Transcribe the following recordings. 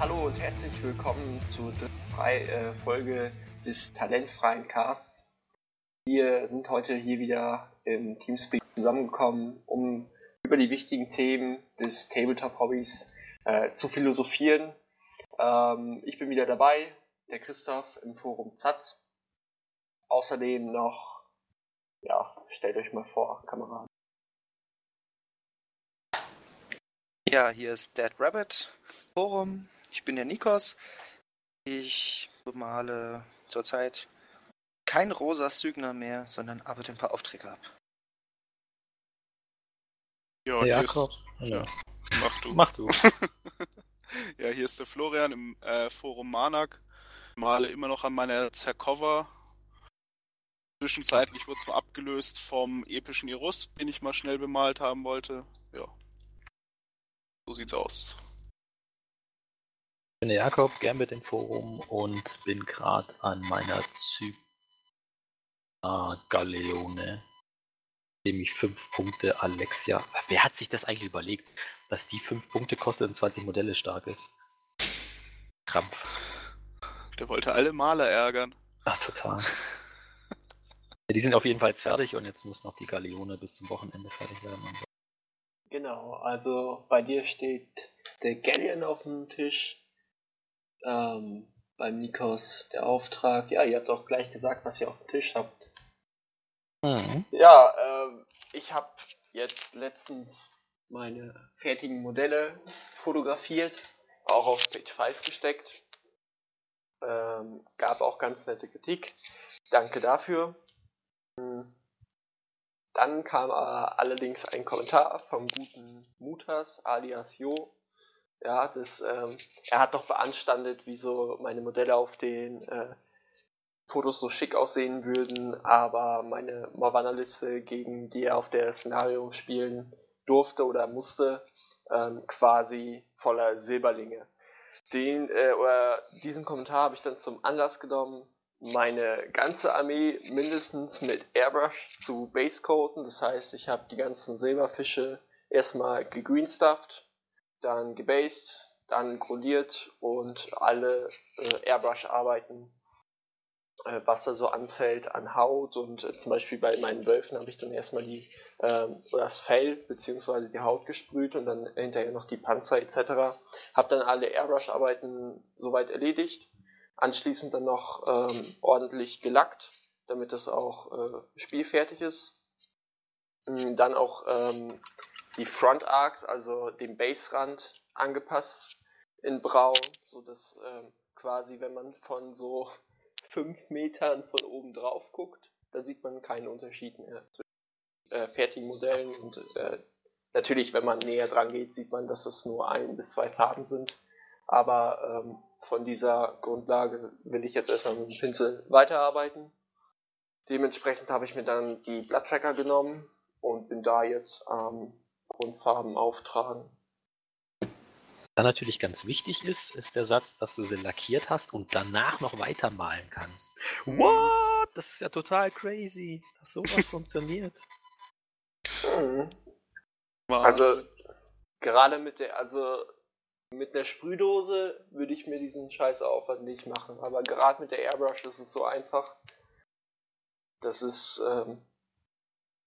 Hallo und herzlich willkommen zur dritten äh, Folge des talentfreien Casts. Wir sind heute hier wieder im Teamspeak zusammengekommen, um über die wichtigen Themen des Tabletop-Hobbys äh, zu philosophieren. Ähm, ich bin wieder dabei, der Christoph im Forum ZAT. Außerdem noch, ja, stellt euch mal vor, Kameraden. Ja, hier ist Dead Rabbit Forum. Ich bin der Nikos. Ich bemale zurzeit kein rosa Stygner mehr, sondern arbeite ein paar Aufträge ab. Ja, hier Jakob. ist, Ja. mach du. Mach du. Ja, hier ist der Florian im äh, Forum Manak. Male immer noch an meiner Zercover. Zwischenzeitlich wurde es mal abgelöst vom epischen Irus, den ich mal schnell bemalt haben wollte. Ja. So sieht's aus. Ich bin der Jakob, Gambit im Forum und bin gerade an meiner Zypra Galeone, dem ich 5 Punkte Alexia. Wer hat sich das eigentlich überlegt, dass die 5 Punkte kostet und 20 Modelle stark ist? Krampf. Der wollte alle Maler ärgern. Ach, total. ja, die sind auf jeden Fall fertig und jetzt muss noch die Galeone bis zum Wochenende fertig werden. Genau, also bei dir steht der Galleon auf dem Tisch. Ähm, beim Nikos der Auftrag. Ja, ihr habt auch gleich gesagt, was ihr auf dem Tisch habt. Mhm. Ja, ähm, ich habe jetzt letztens meine fertigen Modelle fotografiert, auch auf Page 5 gesteckt. Ähm, gab auch ganz nette Kritik. Danke dafür. Hm. Dann kam äh, allerdings ein Kommentar vom guten Mutas alias Jo. Ja, das, ähm, er hat doch beanstandet, wieso meine Modelle auf den äh, Fotos so schick aussehen würden, aber meine Morvanna-Liste, gegen die er auf der Szenario spielen durfte oder musste, ähm, quasi voller Silberlinge. Den, äh, oder diesen Kommentar habe ich dann zum Anlass genommen, meine ganze Armee mindestens mit Airbrush zu basecoaten. Das heißt, ich habe die ganzen Silberfische erstmal gegreenstufft, dann gebased, dann grundiert und alle äh, Airbrush-Arbeiten äh, was da so anfällt an Haut und äh, zum Beispiel bei meinen Wölfen habe ich dann erstmal die ähm, das Fell beziehungsweise die Haut gesprüht und dann hinterher noch die Panzer etc. Habe dann alle Airbrush-Arbeiten soweit erledigt. Anschließend dann noch ähm, ordentlich gelackt, damit das auch äh, spielfertig ist. Mm, Dann auch ähm, die Front Arcs, also den Baserand angepasst in Braun, so dass ähm, quasi, wenn man von so fünf Metern von oben drauf guckt, dann sieht man keinen Unterschied mehr zwischen äh, fertigen Modellen und äh, natürlich, wenn man näher dran geht, sieht man, dass es nur ein bis zwei Farben sind. Aber ähm, von dieser Grundlage will ich jetzt erstmal mit dem Pinsel weiterarbeiten. Dementsprechend habe ich mir dann die Blatttracker genommen und bin da jetzt am Grundfarben auftragen. Dann natürlich ganz wichtig ist, ist der Satz, dass du sie lackiert hast und danach noch weitermalen kannst. What? Das ist ja total crazy, dass sowas funktioniert. Mhm. Also gerade mit der, also mit einer Sprühdose würde ich mir diesen scheiß Aufwand nicht machen, aber gerade mit der Airbrush ist es so einfach. Das ist ähm,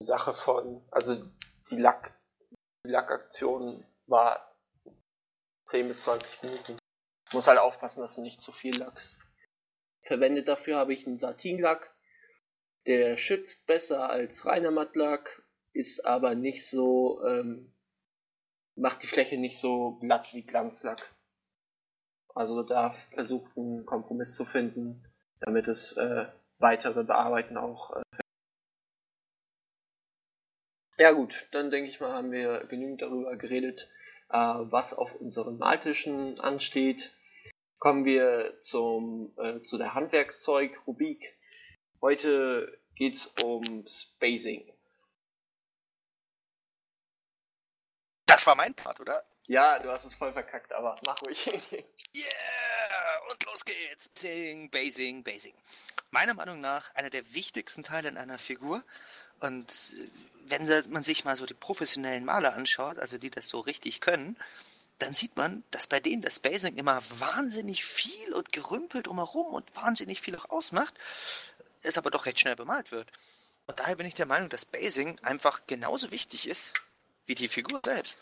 die Sache von, also die Lack, die Lackaktion war 10 bis 20 Minuten. Muss halt aufpassen, dass du nicht zu viel lackst. Verwendet dafür habe ich einen Satinlack. Der schützt besser als reiner Mattlack, ist aber nicht so, ähm, macht die Fläche nicht so glatt wie Glanzlack. Also da versucht einen Kompromiss zu finden, damit es äh, weitere Bearbeiten auch. Äh, ja gut, dann denke ich mal, haben wir genügend darüber geredet, äh, was auf unseren Maltischen ansteht. Kommen wir zum, äh, zu der Handwerkszeug-Rubrik. Heute geht's um Spacing. Das war mein Part, oder? Ja, du hast es voll verkackt, aber mach ruhig. Yeah! Und los geht's. Basing, Basing, Basing. Meiner Meinung nach einer der wichtigsten Teile in einer Figur. Und wenn man sich mal so die professionellen Maler anschaut, also die das so richtig können, dann sieht man, dass bei denen das Basing immer wahnsinnig viel und gerümpelt drumherum und wahnsinnig viel auch ausmacht, es aber doch recht schnell bemalt wird. Und daher bin ich der Meinung, dass Basing einfach genauso wichtig ist wie die Figur selbst.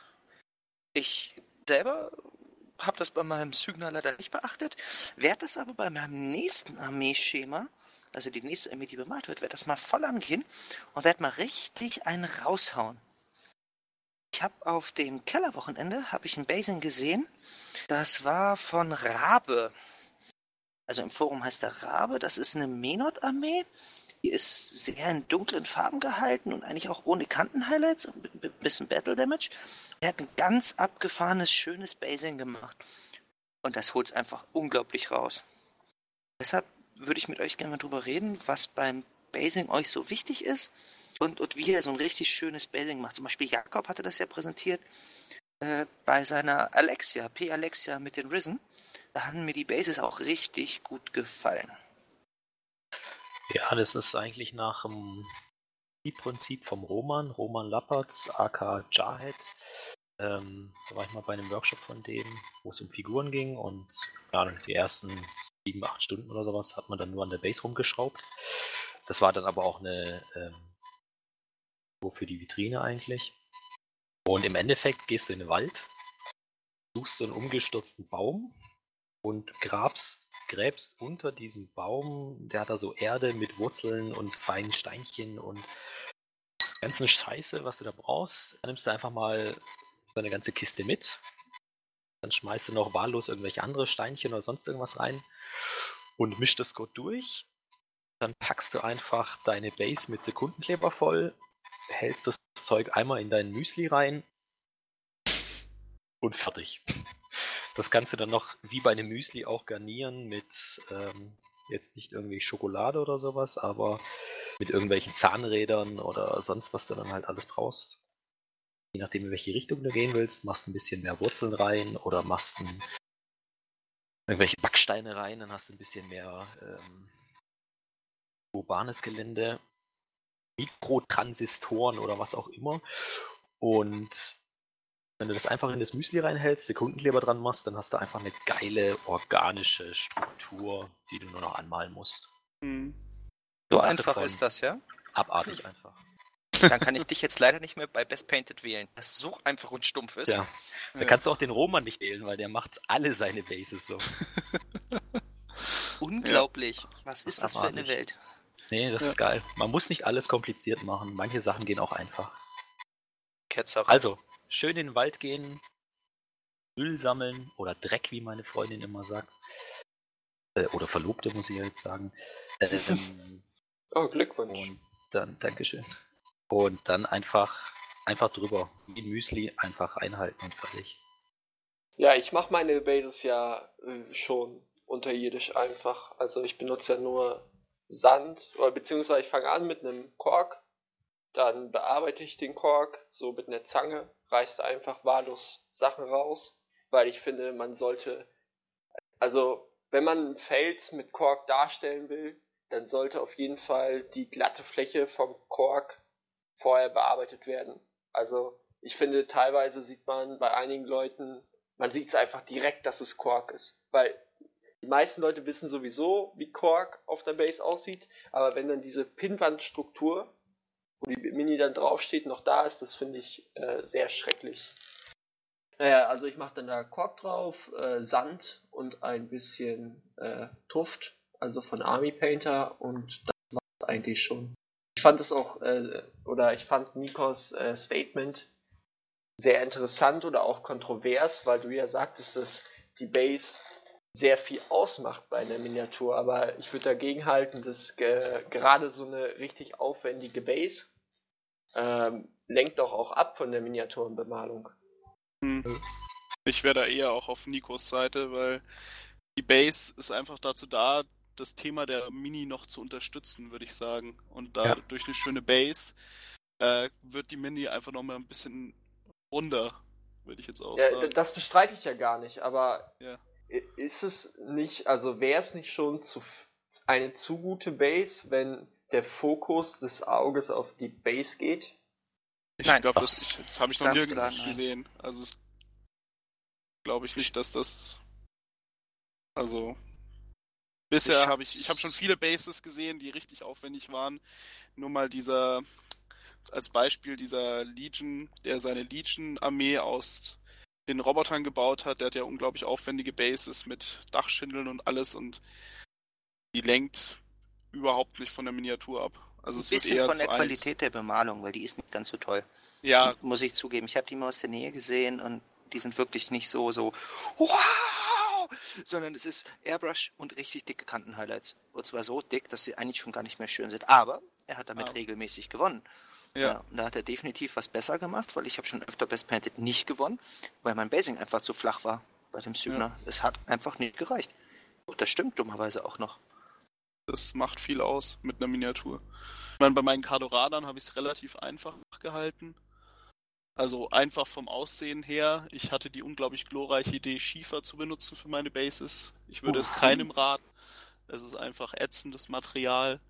Ich selber habe das bei meinem Sygner leider nicht beachtet, werde das aber bei meinem nächsten Armeeschema, also die nächste Armee, die bemalt wird, werde das mal voll angehen und werde mal richtig einen raushauen. Ich habe auf dem Kellerwochenende habe ich ein Basing gesehen. Das war von Rabe. Also im Forum heißt er Rabe. Das ist eine Menot-Armee. Die ist sehr in dunklen Farben gehalten und eigentlich auch ohne Kanten-Highlights ein bisschen Battle Damage. Er hat ein ganz abgefahrenes, schönes Basing gemacht. Und das holt es einfach unglaublich raus. Deshalb würde ich mit euch gerne mal drüber reden, was beim Basing euch so wichtig ist und, und wie er so ein richtig schönes Basing macht. Zum Beispiel Jakob hatte das ja präsentiert äh, bei seiner Alexia, P. Alexia mit den Risen. Da haben mir die Bases auch richtig gut gefallen. Ja, das ist eigentlich nach dem Prinzip vom Roman, Roman Lappert, aka Jarhead. Ähm, da war ich mal bei einem Workshop von dem, wo es um Figuren ging und ja, die ersten sieben, acht Stunden oder sowas hat man dann nur an der Base rumgeschraubt. Das war dann aber auch eine ähm, für die Vitrine eigentlich. Und im Endeffekt gehst du in den Wald, suchst so einen umgestürzten Baum und grabst, gräbst unter diesem Baum, der hat da so Erde mit Wurzeln und feinen Steinchen und ganzen Scheiße, was du da brauchst. Nimmst du einfach mal eine ganze Kiste mit. Dann schmeißt du noch wahllos irgendwelche andere Steinchen oder sonst irgendwas rein und mischst das gut durch. Dann packst du einfach deine Base mit Sekundenkleber voll hältst das Zeug einmal in dein Müsli rein und fertig. Das kannst du dann noch wie bei einem Müsli auch garnieren mit ähm, jetzt nicht irgendwie Schokolade oder sowas, aber mit irgendwelchen Zahnrädern oder sonst was du dann halt alles brauchst. Je nachdem, in welche Richtung du gehen willst, machst ein bisschen mehr Wurzeln rein oder machst ein, irgendwelche Backsteine rein, dann hast du ein bisschen mehr ähm, urbanes Gelände Mikrotransistoren oder was auch immer. Und wenn du das einfach in das Müsli reinhältst, Sekundenkleber dran machst, dann hast du einfach eine geile organische Struktur, die du nur noch anmalen musst. Hm. So einfach ist das, ja? Abartig einfach. Dann kann ich dich jetzt leider nicht mehr bei Best Painted wählen, das so einfach und stumpf ist. Ja. Da ja. kannst du auch den Roman nicht wählen, weil der macht alle seine Bases so. Unglaublich. Ja. Was ist das, das für eine Welt? Nee, das ja. ist geil. Man muss nicht alles kompliziert machen. Manche Sachen gehen auch einfach. Ketzer. Also, schön in den Wald gehen, Müll sammeln oder Dreck, wie meine Freundin immer sagt. Äh, oder Verlobte, muss ich ja jetzt sagen. Ähm, oh, Glückwunsch. Und dann, Dankeschön. Und dann einfach, einfach drüber. Wie Müsli einfach einhalten und fertig. Ja, ich mache meine Bases ja äh, schon unterirdisch einfach. Also ich benutze ja nur Sand, oder beziehungsweise ich fange an mit einem Kork, dann bearbeite ich den Kork so mit einer Zange, reißt einfach wahllos Sachen raus, weil ich finde, man sollte, also wenn man einen Fels mit Kork darstellen will, dann sollte auf jeden Fall die glatte Fläche vom Kork vorher bearbeitet werden. Also ich finde, teilweise sieht man bei einigen Leuten, man sieht es einfach direkt, dass es Kork ist, weil die meisten Leute wissen sowieso, wie Kork auf der Base aussieht, aber wenn dann diese Pinnwandstruktur, wo die Mini dann draufsteht, noch da ist, das finde ich äh, sehr schrecklich. Naja, also ich mache dann da Kork drauf, äh, Sand und ein bisschen äh, Tuft, also von Army Painter und das war es eigentlich schon. Ich fand es auch, äh, oder ich fand Nikos äh, Statement sehr interessant oder auch kontrovers, weil du ja sagtest, dass die Base sehr viel ausmacht bei einer Miniatur, aber ich würde dagegen halten, dass ge gerade so eine richtig aufwendige Base ähm, lenkt doch auch ab von der Miniaturenbemalung. Hm. Ich wäre da eher auch auf Nikos Seite, weil die Base ist einfach dazu da, das Thema der Mini noch zu unterstützen, würde ich sagen. Und da ja. durch eine schöne Base äh, wird die Mini einfach noch mal ein bisschen runder, würde ich jetzt auch ja, sagen. Das bestreite ich ja gar nicht, aber ja ist es nicht, also wäre es nicht schon zu, eine zu gute Base, wenn der Fokus des Auges auf die Base geht? Ich glaube, das, das habe ich noch nirgends gesehen. Also es glaube ich nicht, dass das. Also. Bisher habe ich, ich habe schon viele Bases gesehen, die richtig aufwendig waren. Nur mal dieser, als Beispiel dieser Legion, der seine Legion-Armee aus den Robotern gebaut hat, der hat ja unglaublich aufwendige Bases mit Dachschindeln und alles und die lenkt überhaupt nicht von der Miniatur ab. Also Ein es wird bisschen eher von der. Qualität der Bemalung, weil die ist nicht ganz so toll. Ja, Muss ich zugeben. Ich habe die mal aus der Nähe gesehen und die sind wirklich nicht so, so, wow! Sondern es ist Airbrush und richtig dicke Kanten-Highlights. Und zwar so dick, dass sie eigentlich schon gar nicht mehr schön sind. Aber er hat damit Ah. regelmäßig gewonnen. ja. und da hat er definitiv was besser gemacht, weil ich habe schon öfter Best Painted nicht gewonnen, weil mein Basing einfach zu flach war bei dem Sygner. Es hat einfach nicht gereicht. Oh, das stimmt dummerweise auch noch. Das macht viel aus mit einer Miniatur. Ich meine, bei meinen Cardoradern habe ich es relativ einfach gehalten. Also einfach vom Aussehen her. Ich hatte die unglaublich glorreiche Idee, Schiefer zu benutzen für meine Bases. Ich würde es Uh. keinem raten. Es ist einfach ätzendes Material.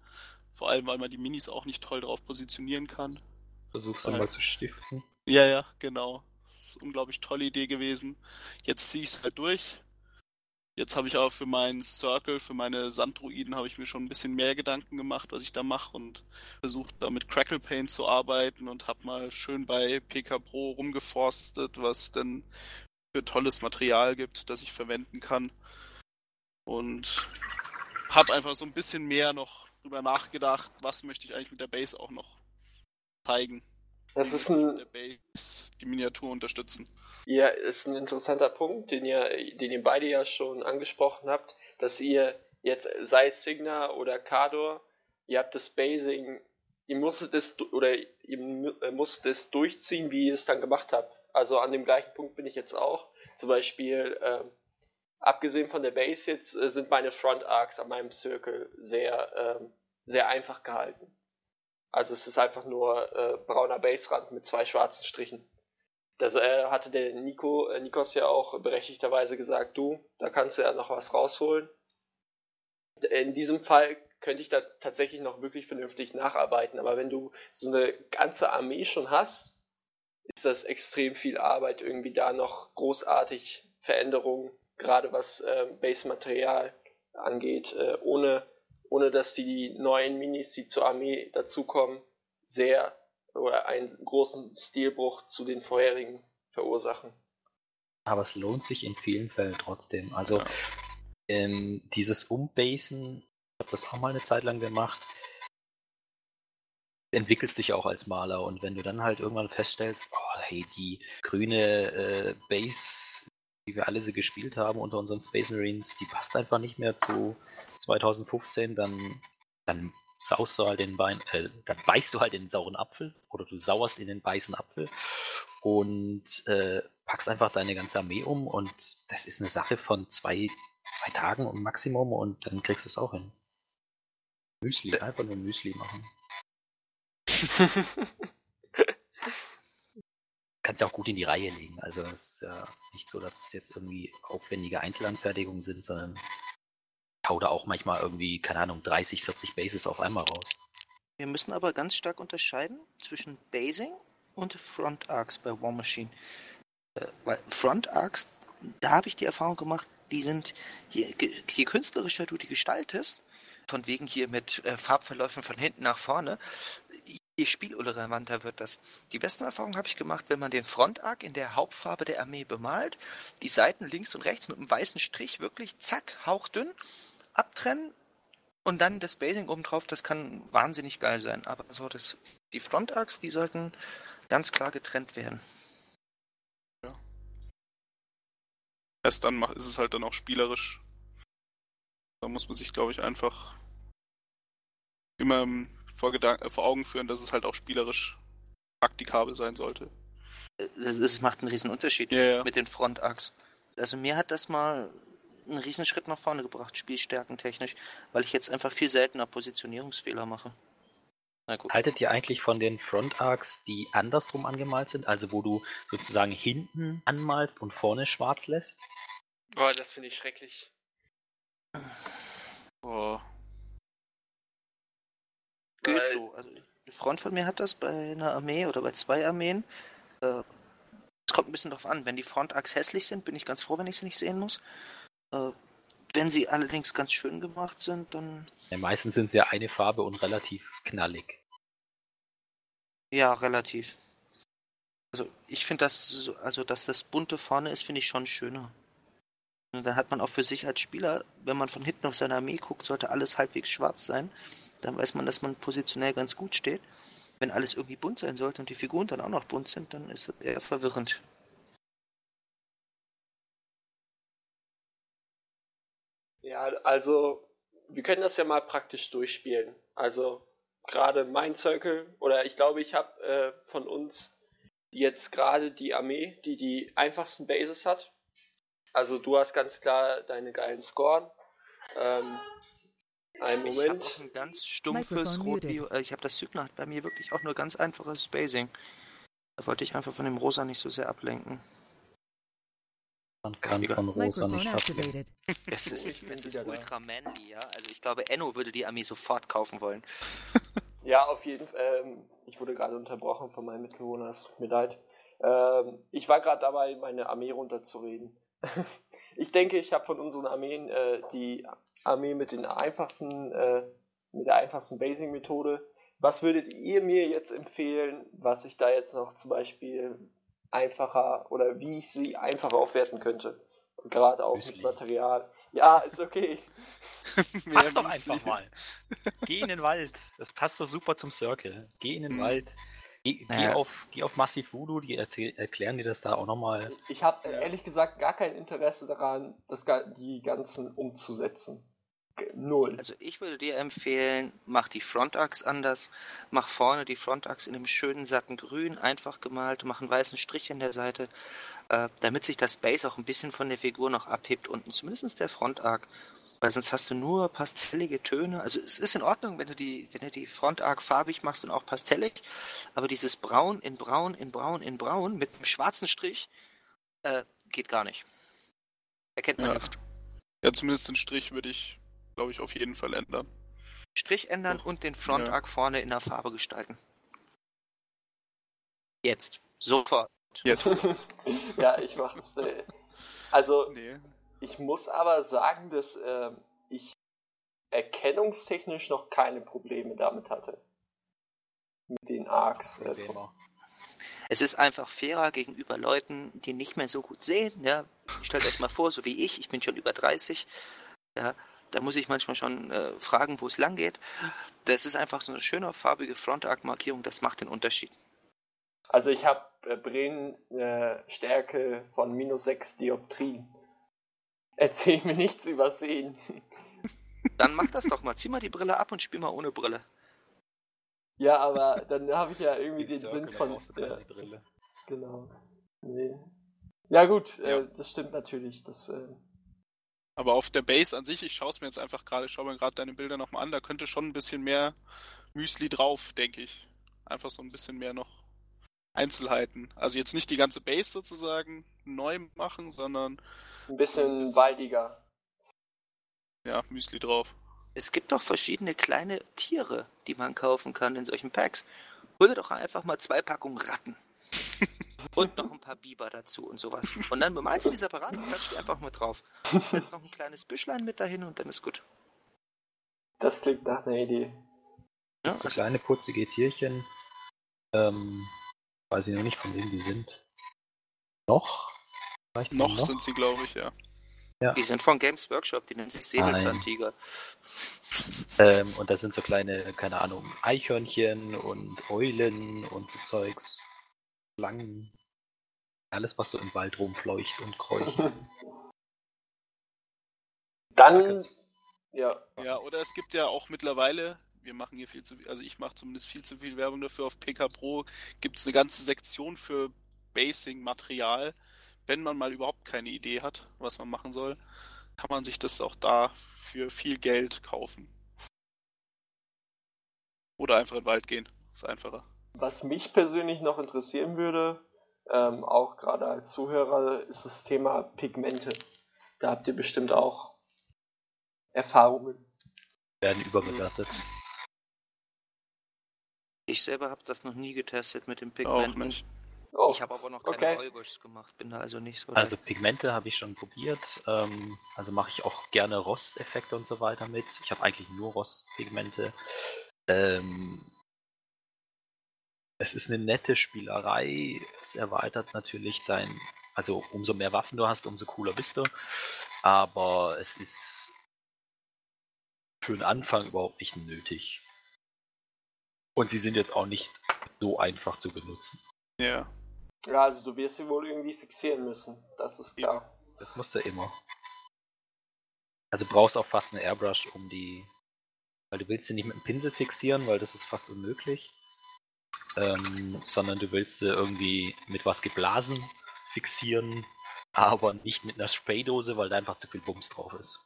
Vor allem, weil man die Minis auch nicht toll drauf positionieren kann. Versuch's einmal zu stiften. Ja, ja, genau. Das ist eine unglaublich tolle Idee gewesen. Jetzt ziehe ich es halt durch. Jetzt habe ich aber für meinen Circle, für meine Sanddruiden, habe ich mir schon ein bisschen mehr Gedanken gemacht, was ich da mache und versucht da mit Crackle Paint zu arbeiten und habe mal schön bei PK Pro rumgeforstet, was denn für tolles Material gibt, das ich verwenden kann. Und habe einfach so ein bisschen mehr noch drüber nachgedacht, was möchte ich eigentlich mit der Base auch noch zeigen Das ist ein, der Base die Miniatur unterstützen. Ja, ist ein interessanter Punkt, den ihr, den ihr beide ja schon angesprochen habt, dass ihr jetzt, sei es Signa oder Kador, ihr habt das Basing, ihr musstet es, oder ihr äh, musstet es durchziehen, wie ihr es dann gemacht habt. Also an dem gleichen Punkt bin ich jetzt auch. Zum Beispiel, ähm, abgesehen von der Base jetzt, äh, sind meine Front Arcs an meinem Circle sehr, ähm, sehr einfach gehalten. Also es ist einfach nur äh, brauner Baserand mit zwei schwarzen Strichen. Das äh, hatte der Nico, äh, Nikos ja auch berechtigterweise gesagt, du, da kannst du ja noch was rausholen. In diesem Fall könnte ich da tatsächlich noch wirklich vernünftig nacharbeiten, aber wenn du so eine ganze Armee schon hast, ist das extrem viel Arbeit, irgendwie da noch großartig Veränderungen, gerade was ähm, Base-Material angeht, äh, ohne, ohne dass die neuen Minis, die zur Armee dazukommen, sehr oder einen großen Stilbruch zu den vorherigen verursachen. Aber es lohnt sich in vielen Fällen trotzdem. Also Ja. ähm, dieses Umbasen, ich habe das auch mal eine Zeit lang gemacht, entwickelst dich auch als Maler und wenn du dann halt irgendwann feststellst, oh, hey, die grüne äh, Base, die wir alle so gespielt haben unter unseren Space Marines, die passt einfach nicht mehr zu 2015, dann, dann saust du halt den Bein, äh, dann beißt du halt den sauren Apfel oder du sauerst in den weißen Apfel und äh, packst einfach deine ganze Armee um und das ist eine Sache von zwei, zwei Tagen im Maximum und dann kriegst du es auch hin. Müsli, einfach nur Müsli machen. Kannst ja auch gut in die Reihe legen. Also es ist ja nicht so, dass es jetzt irgendwie aufwendige Einzelanfertigungen sind, sondern hau da auch manchmal irgendwie, keine Ahnung, 30, 40 Bases auf einmal raus. Wir müssen aber ganz stark unterscheiden zwischen Basing und Front Arcs bei War Machine. Äh, weil Front Arcs, da habe ich die Erfahrung gemacht, die sind, je, je künstlerischer du die gestaltest, von wegen hier mit äh, Farbverläufen von hinten nach vorne, je spielrelevanter wird das. Die besten Erfahrungen habe ich gemacht, wenn man den Front Arc in der Hauptfarbe der Armee bemalt, die Seiten links und rechts mit einem weißen Strich wirklich zack, hauchdünn abtrennen und dann das Basing obendrauf, das kann wahnsinnig geil sein. Aber so das, die Front Arcs, die sollten ganz klar getrennt werden. Erst dann ist es halt dann auch spielerisch. Da muss man sich, glaube ich, einfach immer vor, Gedan- äh, vor Augen führen, dass es halt auch spielerisch praktikabel sein sollte. Äh, Das, das macht einen riesen Unterschied Ja, ja. mit den Front Arcs. Also mir hat das mal einen riesen Schritt nach vorne gebracht, spielstärkentechnisch, weil ich jetzt einfach viel seltener Positionierungsfehler mache. Na gut. Haltet ihr eigentlich von den Front Arcs, die andersrum angemalt sind, also wo du sozusagen hinten anmalst und vorne schwarz lässt? Boah, das finde ich schrecklich. Boah. Geht Weil- so. Also, ein Freund von mir hat das bei einer Armee oder bei zwei Armeen. Äh, Es kommt ein bisschen drauf an. Wenn die Frontachs hässlich sind, bin ich ganz froh, wenn ich sie nicht sehen muss. Äh, wenn sie allerdings ganz schön gemacht sind, dann. Ja, meistens sind sie ja eine Farbe und relativ knallig. Ja, relativ. Also ich finde das, so- also dass das bunte vorne ist, finde ich schon schöner. Und dann hat man auch für sich als Spieler, wenn man von hinten auf seine Armee guckt, sollte alles halbwegs schwarz sein. Dann weiß man, dass man positionell ganz gut steht. Wenn alles irgendwie bunt sein sollte und die Figuren dann auch noch bunt sind, dann ist das eher verwirrend. Ja, also wir können das ja mal praktisch durchspielen. Also gerade mein Circle oder ich glaube, ich habe äh, von uns jetzt gerade die Armee, die die einfachsten Bases hat. Also du hast ganz klar deine geilen Scoren. Ähm, einen Ich habe Moment. auch ein ganz stumpfes Microphone Rot. muted. Äh, ich habe das Sygna hat bei mir wirklich auch nur ganz einfaches Spacing. Da wollte ich einfach von dem Rosa nicht so sehr ablenken. Man kann von Rosa Microphone nicht activated. Es ich ist, es ist ultra manly, ja. Also ich glaube, Enno würde die Armee sofort kaufen wollen. Ja, auf jeden Fall. Ähm, ich wurde gerade unterbrochen von meinem Mitbewohner, es tut mir leid. Ähm, ich war gerade dabei, meine Armee runterzureden. ich denke, ich habe von unseren Armeen äh, die Armee mit den einfachsten, äh, mit der einfachsten Basing-Methode. Was würdet ihr mir jetzt empfehlen, was ich da jetzt noch zum Beispiel einfacher oder wie ich sie einfacher aufwerten könnte? Und gerade auch Müsli. mit Material. Ja, ist okay. Mach doch Müsli. einfach mal. Geh in den Wald. Das passt doch super zum Circle. Geh in den Mhm. Wald. Geh, geh, Ja. auf, geh auf Massive Voodoo, die erzähl, erklären dir das da auch nochmal. Ich habe ehrlich gesagt gar kein Interesse daran, das, die ganzen umzusetzen. Null. Also ich würde dir empfehlen, mach die Frontachs anders, mach vorne die Frontachs in einem schönen satten Grün, einfach gemalt, mach einen weißen Strich in der Seite, äh, damit sich das Base auch ein bisschen von der Figur noch abhebt unten, zumindest der Frontarc. Weil sonst hast du nur pastellige Töne. Also es ist in Ordnung, wenn du die, wenn du die Frontarc farbig machst und auch pastellig, aber dieses Braun in Braun in Braun in Braun mit einem schwarzen Strich äh, geht gar nicht. Erkennt man Ja. nicht. Ja, zumindest den Strich würde ich, glaube ich, auf jeden Fall ändern. Strich ändern und den Front Ja. Arc vorne in der Farbe gestalten. Jetzt. Sofort. Jetzt. ja, ich mache es. Äh, also, nee. ich muss aber sagen, dass ähm, ich erkennungstechnisch noch keine Probleme damit hatte. Mit den Arcs. Äh, Es ist einfach fairer gegenüber Leuten, die nicht mehr so gut sehen. Ja, stellt euch mal vor, so wie ich, ich bin schon über 30. Ja, da muss ich manchmal schon äh, fragen, wo es lang geht. Das ist einfach so eine schöne farbige Front Arc Markierung, das macht den Unterschied. also, ich habe äh, Brennstärke äh, Stärke von minus 6 Dioptrien. Erzähl mir nichts übersehen. Dann mach das doch mal. Zieh mal die Brille ab und spiel mal ohne Brille. Ja, aber dann habe ich ja irgendwie den Sinn von. Brille. Genau. Nee. Ja gut, Ja. Äh, das stimmt natürlich. Das, äh, Aber auf der Base an sich, ich schaue es mir jetzt einfach gerade, schau mir gerade deine Bilder nochmal an, da könnte schon ein bisschen mehr Müsli drauf, denke ich. Einfach so ein bisschen mehr noch Einzelheiten. Also jetzt nicht die ganze Base sozusagen neu machen, sondern ein bisschen Bisschen- waldiger. ja, Müsli drauf. Es gibt doch verschiedene kleine Tiere, die man kaufen kann in solchen Packs. Hol dir doch einfach mal zwei Packungen Ratten. Und noch ein paar Biber dazu und sowas. Und dann bemalst du die separat und klatscht die einfach mit drauf. Setz noch ein kleines Büschlein mit dahin und dann ist gut. Das klingt nach einer Idee. Ja, So also, kleine putzige Tierchen. Ähm, weiß ich noch nicht, von wem die sind. Noch? Vielleicht Noch sind sie, glaube ich, ja. die sind von Games Workshop, die nennen sich Säbelzahntiger. Ähm, und da sind so kleine, keine Ahnung, Eichhörnchen und Eulen und so Zeugs. Schlangen. Alles, was so im Wald rumfleucht und kreucht. Dann, ja, Ja, oder es gibt ja auch mittlerweile, wir machen hier viel zu viel, also ich mache zumindest viel zu viel Werbung dafür, auf PK Pro gibt es eine ganze Sektion für Basing-Material. Wenn man mal überhaupt keine Idee hat, was man machen soll, kann man sich das auch da für viel Geld kaufen. Oder einfach in den Wald gehen. Ist einfacher. Was mich persönlich noch interessieren würde, ähm, auch gerade als Zuhörer, ist das Thema Pigmente. Da habt ihr bestimmt auch Erfahrungen. Werden überbewertet. Ich selber habe das noch nie getestet mit den Pigmenten. Oh, ich habe aber noch keine okay. Gemacht, bin da also nicht so. Also Pigmente habe ich schon probiert. Ähm, also mache ich auch gerne Rosteffekte und so weiter mit. Ich habe eigentlich nur Rostpigmente. Ähm, es ist eine nette Spielerei. Es erweitert natürlich dein. Also umso mehr Waffen du hast, umso cooler bist du. Aber es ist für den Anfang überhaupt nicht nötig. Und sie sind jetzt auch nicht so einfach zu benutzen. Ja. ja, also du wirst sie wohl irgendwie fixieren müssen. Das ist klar. Das musst du immer. Also brauchst auch fast eine Airbrush, um die. Weil du willst sie nicht mit einem Pinsel fixieren, weil das ist fast unmöglich. Ähm, sondern du willst sie irgendwie mit was geblasen fixieren, aber nicht mit einer Spraydose, weil da einfach zu viel Bums drauf ist.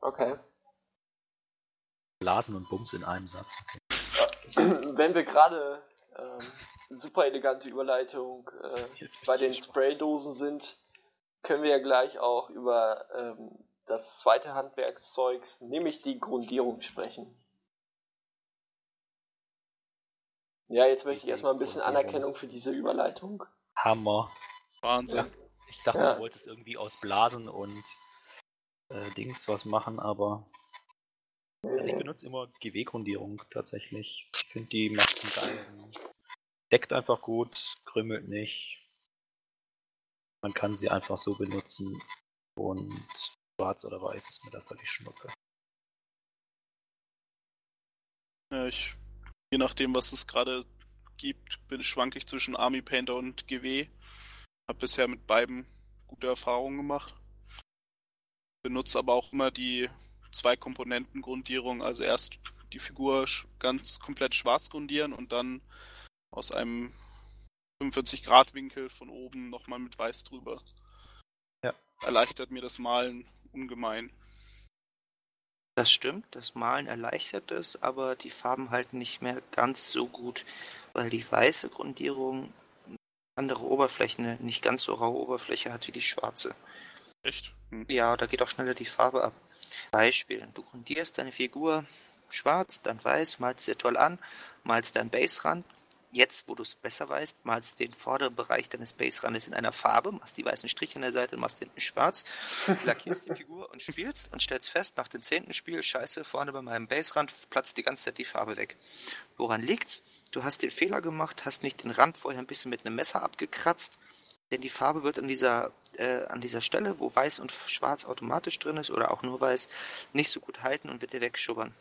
Okay. Blasen und Bums in einem Satz. Okay. Wenn wir gerade ähm, super elegante Überleitung äh, bei den. Spraydosen sind, können wir ja gleich auch über ähm, das zweite Handwerkszeugs, nämlich die Grundierung sprechen. Ja, jetzt möchte ich erstmal ein bisschen. Anerkennung für diese Überleitung. Hammer. Wahnsinn. Ich dachte, Ja. du wolltest irgendwie aus Blasen und äh, Dings was machen, aber Also ich benutze immer GW-Grundierung tatsächlich. Ich finde die macht einen geilen. Deckt einfach gut, krümmelt nicht. Man kann sie einfach so benutzen und schwarz oder weiß ist mir da völlig schnuppe. Ja, ich, je nachdem, was es gerade gibt, bin, schwanke ich zwischen Army Painter und GW. Hab bisher mit beiden gute Erfahrungen gemacht. Benutze aber auch immer die zwei Komponenten Grundierung, also erst die Figur ganz komplett schwarz grundieren und dann aus einem 45 Grad Winkel von oben nochmal mit weiß drüber. Ja. Erleichtert mir das Malen ungemein. Das stimmt, das Malen erleichtert es, aber die Farben halten nicht mehr ganz so gut, weil die weiße Grundierung andere Oberflächen, eine nicht ganz so raue Oberfläche hat wie die schwarze. Echt? Hm. Ja, da geht auch schneller die Farbe ab. Beispiel, du grundierst deine Figur schwarz, dann weiß, malst sie toll an, malst deinen Baserand. Jetzt, wo du es besser weißt, malst du den vorderen Bereich deines Baserandes in einer Farbe, machst die weißen Striche an der Seite, machst hinten schwarz, lackierst die Figur und spielst und stellst fest, nach dem zehnten Spiel, scheiße, vorne bei meinem Baserand platzt die ganze Zeit die Farbe weg. Woran liegt's? Du hast den Fehler gemacht, hast nicht den Rand vorher ein bisschen mit einem Messer abgekratzt, denn die Farbe wird an dieser, äh, an dieser Stelle, wo weiß und schwarz automatisch drin ist oder auch nur weiß, nicht so gut halten und wird dir wegschubbern.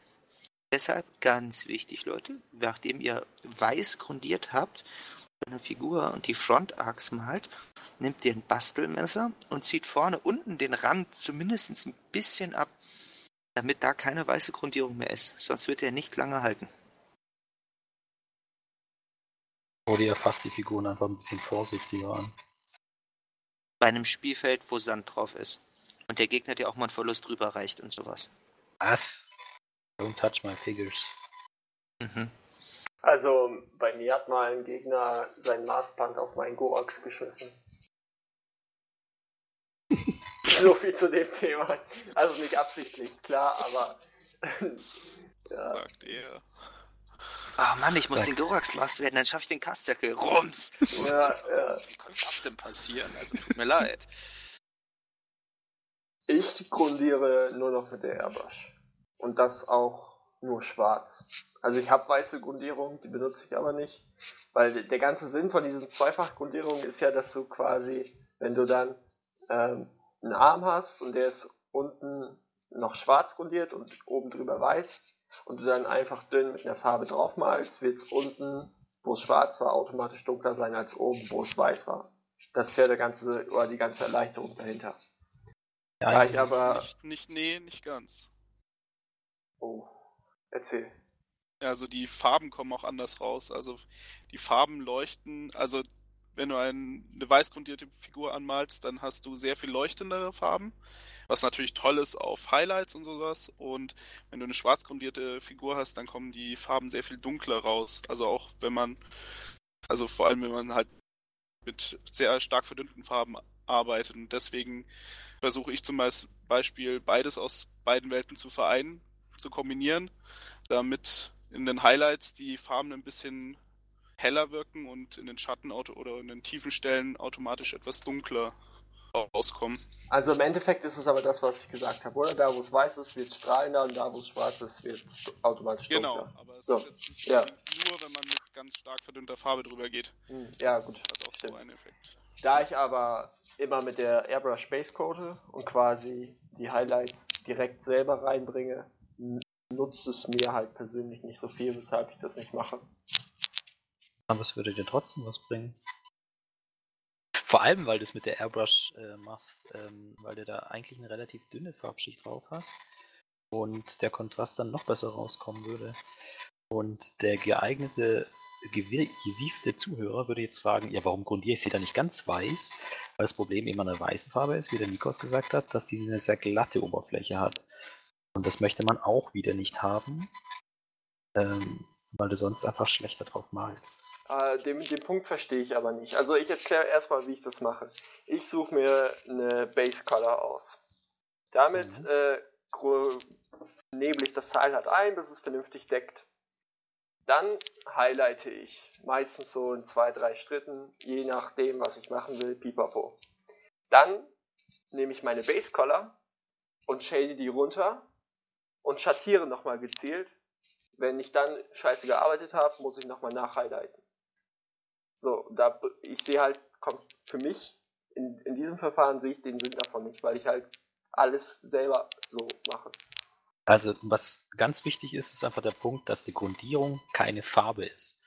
Deshalb ganz wichtig, Leute, nachdem ihr weiß grundiert habt, eine Figur und die Front Arcs malt, nehmt ihr ein Bastelmesser und zieht vorne unten den Rand zumindest ein bisschen ab, damit da keine weiße Grundierung mehr ist. Sonst wird er nicht lange halten. Oder ihr fasst die Figuren einfach ein bisschen vorsichtiger an. Bei einem Spielfeld, wo Sand drauf ist. Und der Gegner dir auch mal einen Verlust drüber reicht und sowas. Was? Don't touch my figures. Mhm. Also, bei mir hat mal ein Gegner sein Maßband auf meinen Gorax geschmissen. so viel zu dem Thema. Also nicht absichtlich, klar, aber. ja. Sagt er. Ah Mann, ich muss Sag. den Gorax loswerden, dann schaffe ich den Kastzirkel. Rums! Ja, ja. Wie konnte das denn passieren? Also tut mir leid. Ich grundiere nur noch mit der Airbrush. Und das auch nur schwarz. Also ich habe weiße Grundierung, die benutze ich aber nicht. Weil der ganze Sinn von diesen Zweifachgrundierungen ist ja, dass du quasi, wenn du dann ähm, einen Arm hast und der ist unten noch schwarz grundiert und oben drüber weiß und du dann einfach dünn mit einer Farbe draufmalst, wird es unten, wo es schwarz war, automatisch dunkler sein als oben, wo es weiß war. Das ist ja der ganze, oder die ganze Erleichterung dahinter. Da ich aber. Nicht, nicht, nee, nicht ganz. Oh, erzähl. Also die Farben kommen auch anders raus. Also die Farben leuchten, also wenn du ein, eine weiß grundierte Figur anmalst, dann hast du sehr viel leuchtendere Farben, was natürlich toll ist auf Highlights und sowas. Und wenn du eine schwarz grundierte Figur hast, dann kommen die Farben sehr viel dunkler raus. Also auch wenn man, also vor allem wenn man halt mit sehr stark verdünnten Farben arbeitet. Und deswegen versuche ich zum Beispiel beides aus beiden Welten zu vereinen, zu kombinieren, damit in den Highlights die Farben ein bisschen heller wirken und in den Schatten oder in den tiefen Stellen automatisch etwas dunkler rauskommen. Also im Endeffekt ist es aber das, was ich gesagt habe, oder? Da, wo es weiß ist, wird es strahlender und da, wo es schwarz ist, wird es automatisch genau, dunkler. Genau, aber es so. ist jetzt nicht ja. nur, wenn man mit ganz stark verdünnter Farbe drüber geht. Hm, ja, das gut. Hat auch stimmt. so einen Effekt. Da ich aber immer mit der Airbrush Base code und quasi die Highlights direkt selber reinbringe, nutzt es mir halt persönlich nicht so viel, weshalb ich das nicht mache. Aber es würde dir trotzdem was bringen. Vor allem, weil du es mit der Airbrush äh, machst, ähm, weil du da eigentlich eine relativ dünne Farbschicht drauf hast und der Kontrast dann noch besser rauskommen würde. Und der geeignete, gewiefte Zuhörer würde jetzt fragen, ja, warum grundiere ich sie da nicht ganz weiß? Weil das Problem eben an der weißen Farbe ist, wie der Nikos gesagt hat, dass die eine sehr glatte Oberfläche hat. Und das möchte man auch wieder nicht haben, ähm, weil du sonst einfach schlechter drauf malst. Äh, den, den Punkt verstehe ich aber nicht. Also ich erkläre erstmal, wie ich das mache. Ich suche mir eine Base Color aus. Damit mhm. äh, nebel ich das Teil halt ein, bis es vernünftig deckt. Dann highlighte ich, meistens so in zwei, drei Schritten, je nachdem, was ich machen will, pipapo. Dann nehme ich meine Base Color und shade die runter und schattiere nochmal gezielt. Wenn ich dann scheiße gearbeitet habe, muss ich nochmal nachhighlighten. So, da ich sehe halt, kommt für mich, in, in diesem Verfahren sehe ich den Sinn davon nicht, weil ich halt alles selber so mache. Also, was ganz wichtig ist, ist einfach der Punkt, dass die Grundierung keine Farbe ist.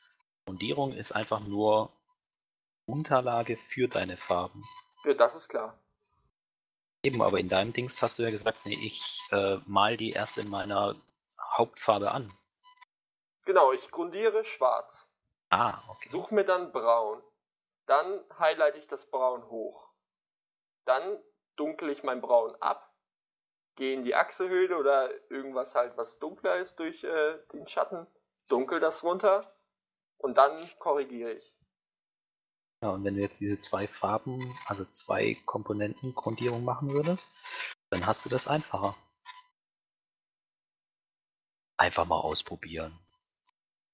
Grundierung ist einfach nur Unterlage für deine Farben. Ja, das ist klar. Eben, aber in deinem Dings hast du ja gesagt, nee, ich äh, mal die erst in meiner Hauptfarbe an. Genau, ich grundiere schwarz. Ah, okay. Such mir dann braun. Dann highlight ich das Braun hoch. Dann dunkel ich mein Braun ab. Gehe in die Achsehöhle oder irgendwas halt, was dunkler ist durch äh, den Schatten. Dunkel das runter. Und dann korrigiere ich. Ja, und wenn du jetzt diese zwei Farben, also zwei Komponenten Grundierung machen würdest, dann hast du das einfacher. Einfach mal ausprobieren.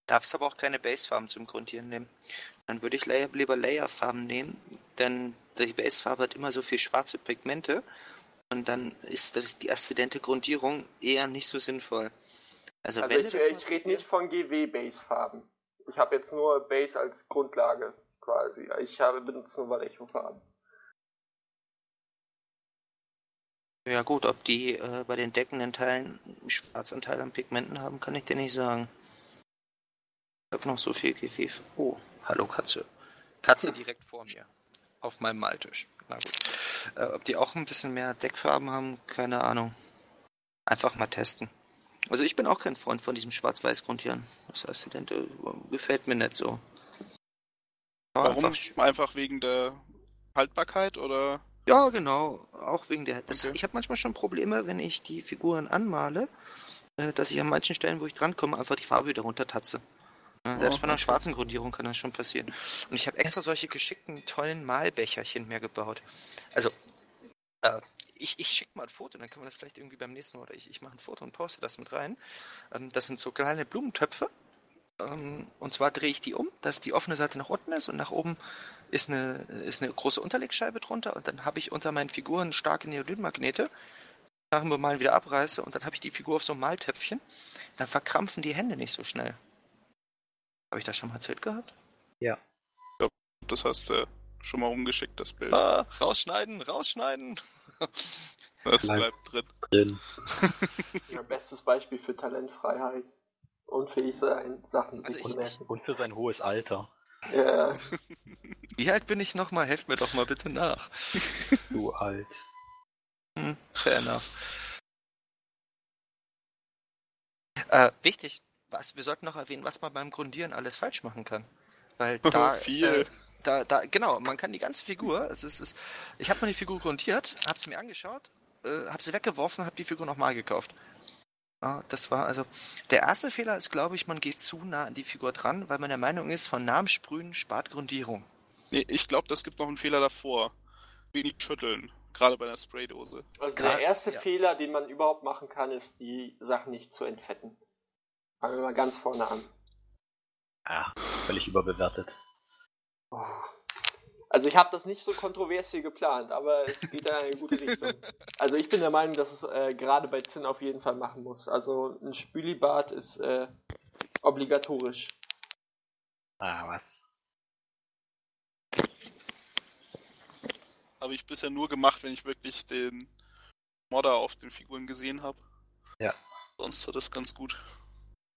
Darfst aber auch keine Basefarben zum Grundieren nehmen. Dann würde ich lieber Layerfarben nehmen, denn die Basefarbe hat immer so viel schwarze Pigmente und dann ist das die aszendente Grundierung eher nicht so sinnvoll. Also, also ich, ich rede nicht von GW-Base-Farben. Ich habe jetzt nur Base als Grundlage quasi. Ich habe benutze nur Vallejo-Farben. Ja gut, ob die äh, bei den deckenden Teilen einen Schwarzanteil an Pigmenten haben, kann ich dir nicht sagen. Ich habe noch so viel GW. Oh, hallo Katze. Katze direkt vor mir. Auf meinem Maltisch. Na gut. Äh, ob die auch ein bisschen mehr Deckfarben haben, keine Ahnung. Einfach mal testen. Also ich bin auch kein Freund von diesem Schwarz-Weiß-Grundieren. Das heißt, die gefällt mir nicht so. Warum? Einfach, einfach, wegen der Haltbarkeit oder? Ja, genau. Auch wegen der. Okay. Ich habe manchmal schon Probleme, wenn ich die Figuren anmale, äh, dass ich an manchen Stellen, wo ich drankomme, einfach die Farbe wieder runtertatze. Ja, selbst bei einer schwarzen Grundierung kann das schon passieren. Und ich habe extra solche geschickten, tollen Malbecherchen mehr gebaut. Also, äh, ich, ich schicke mal ein Foto, dann können wir das vielleicht irgendwie beim nächsten Mal, oder ich, ich mache ein Foto und poste das mit rein. Ähm, das sind so kleine Blumentöpfe. Ähm, und zwar drehe ich die um, dass die offene Seite nach unten ist und nach oben ist eine, ist eine große Unterlegscheibe drunter und dann habe ich unter meinen Figuren starke Neodynmagnete. Nach dem Malen wieder abreiße und dann habe ich die Figur auf so einem Maltöpfchen. Dann verkrampfen die Hände nicht so schnell. Habe ich das schon mal erzählt gehabt? Ja. Ich glaube, das hast du schon mal umgeschickt, das Bild. Ah, rausschneiden, rausschneiden. Das bleibt drin. drin. ja, bestes Beispiel für Talentfreiheit. Unfähig sein, Sachen also sich merken. Und für sein hohes Alter. Ja. Wie alt bin ich nochmal? Helft mir doch mal bitte nach. Du alt. Hm, fair enough. Äh, wichtig, was, wir sollten noch erwähnen, was man beim Grundieren alles falsch machen kann. Weil da. Viel. Äh, da, da, genau, man kann die ganze Figur, also es ist, ich habe mal die Figur grundiert, habe sie mir angeschaut, äh, habe sie weggeworfen, habe die Figur nochmal gekauft. Ja, das war also, der erste Fehler ist, glaube ich, man geht zu nah an die Figur dran, weil man der Meinung ist, von Namen sprühen spart Grundierung. Nee, ich glaube, das gibt noch einen Fehler davor. Wenig schütteln, gerade bei einer Spraydose. Also der erste ja. Fehler, den man überhaupt machen kann, ist, die Sachen nicht zu entfetten. Fangen wir mal ganz vorne an. Ah, völlig überbewertet. Oh. Also ich habe das nicht so kontrovers hier geplant, aber es geht in eine gute Richtung. Also ich bin der Meinung, dass es äh, gerade bei Zinn auf jeden Fall machen muss. Also ein Spülibad ist äh, obligatorisch. Ah, was? Habe ich bisher nur gemacht, wenn ich wirklich den Modder auf den Figuren gesehen habe. Ja. Sonst hat das ganz gut Das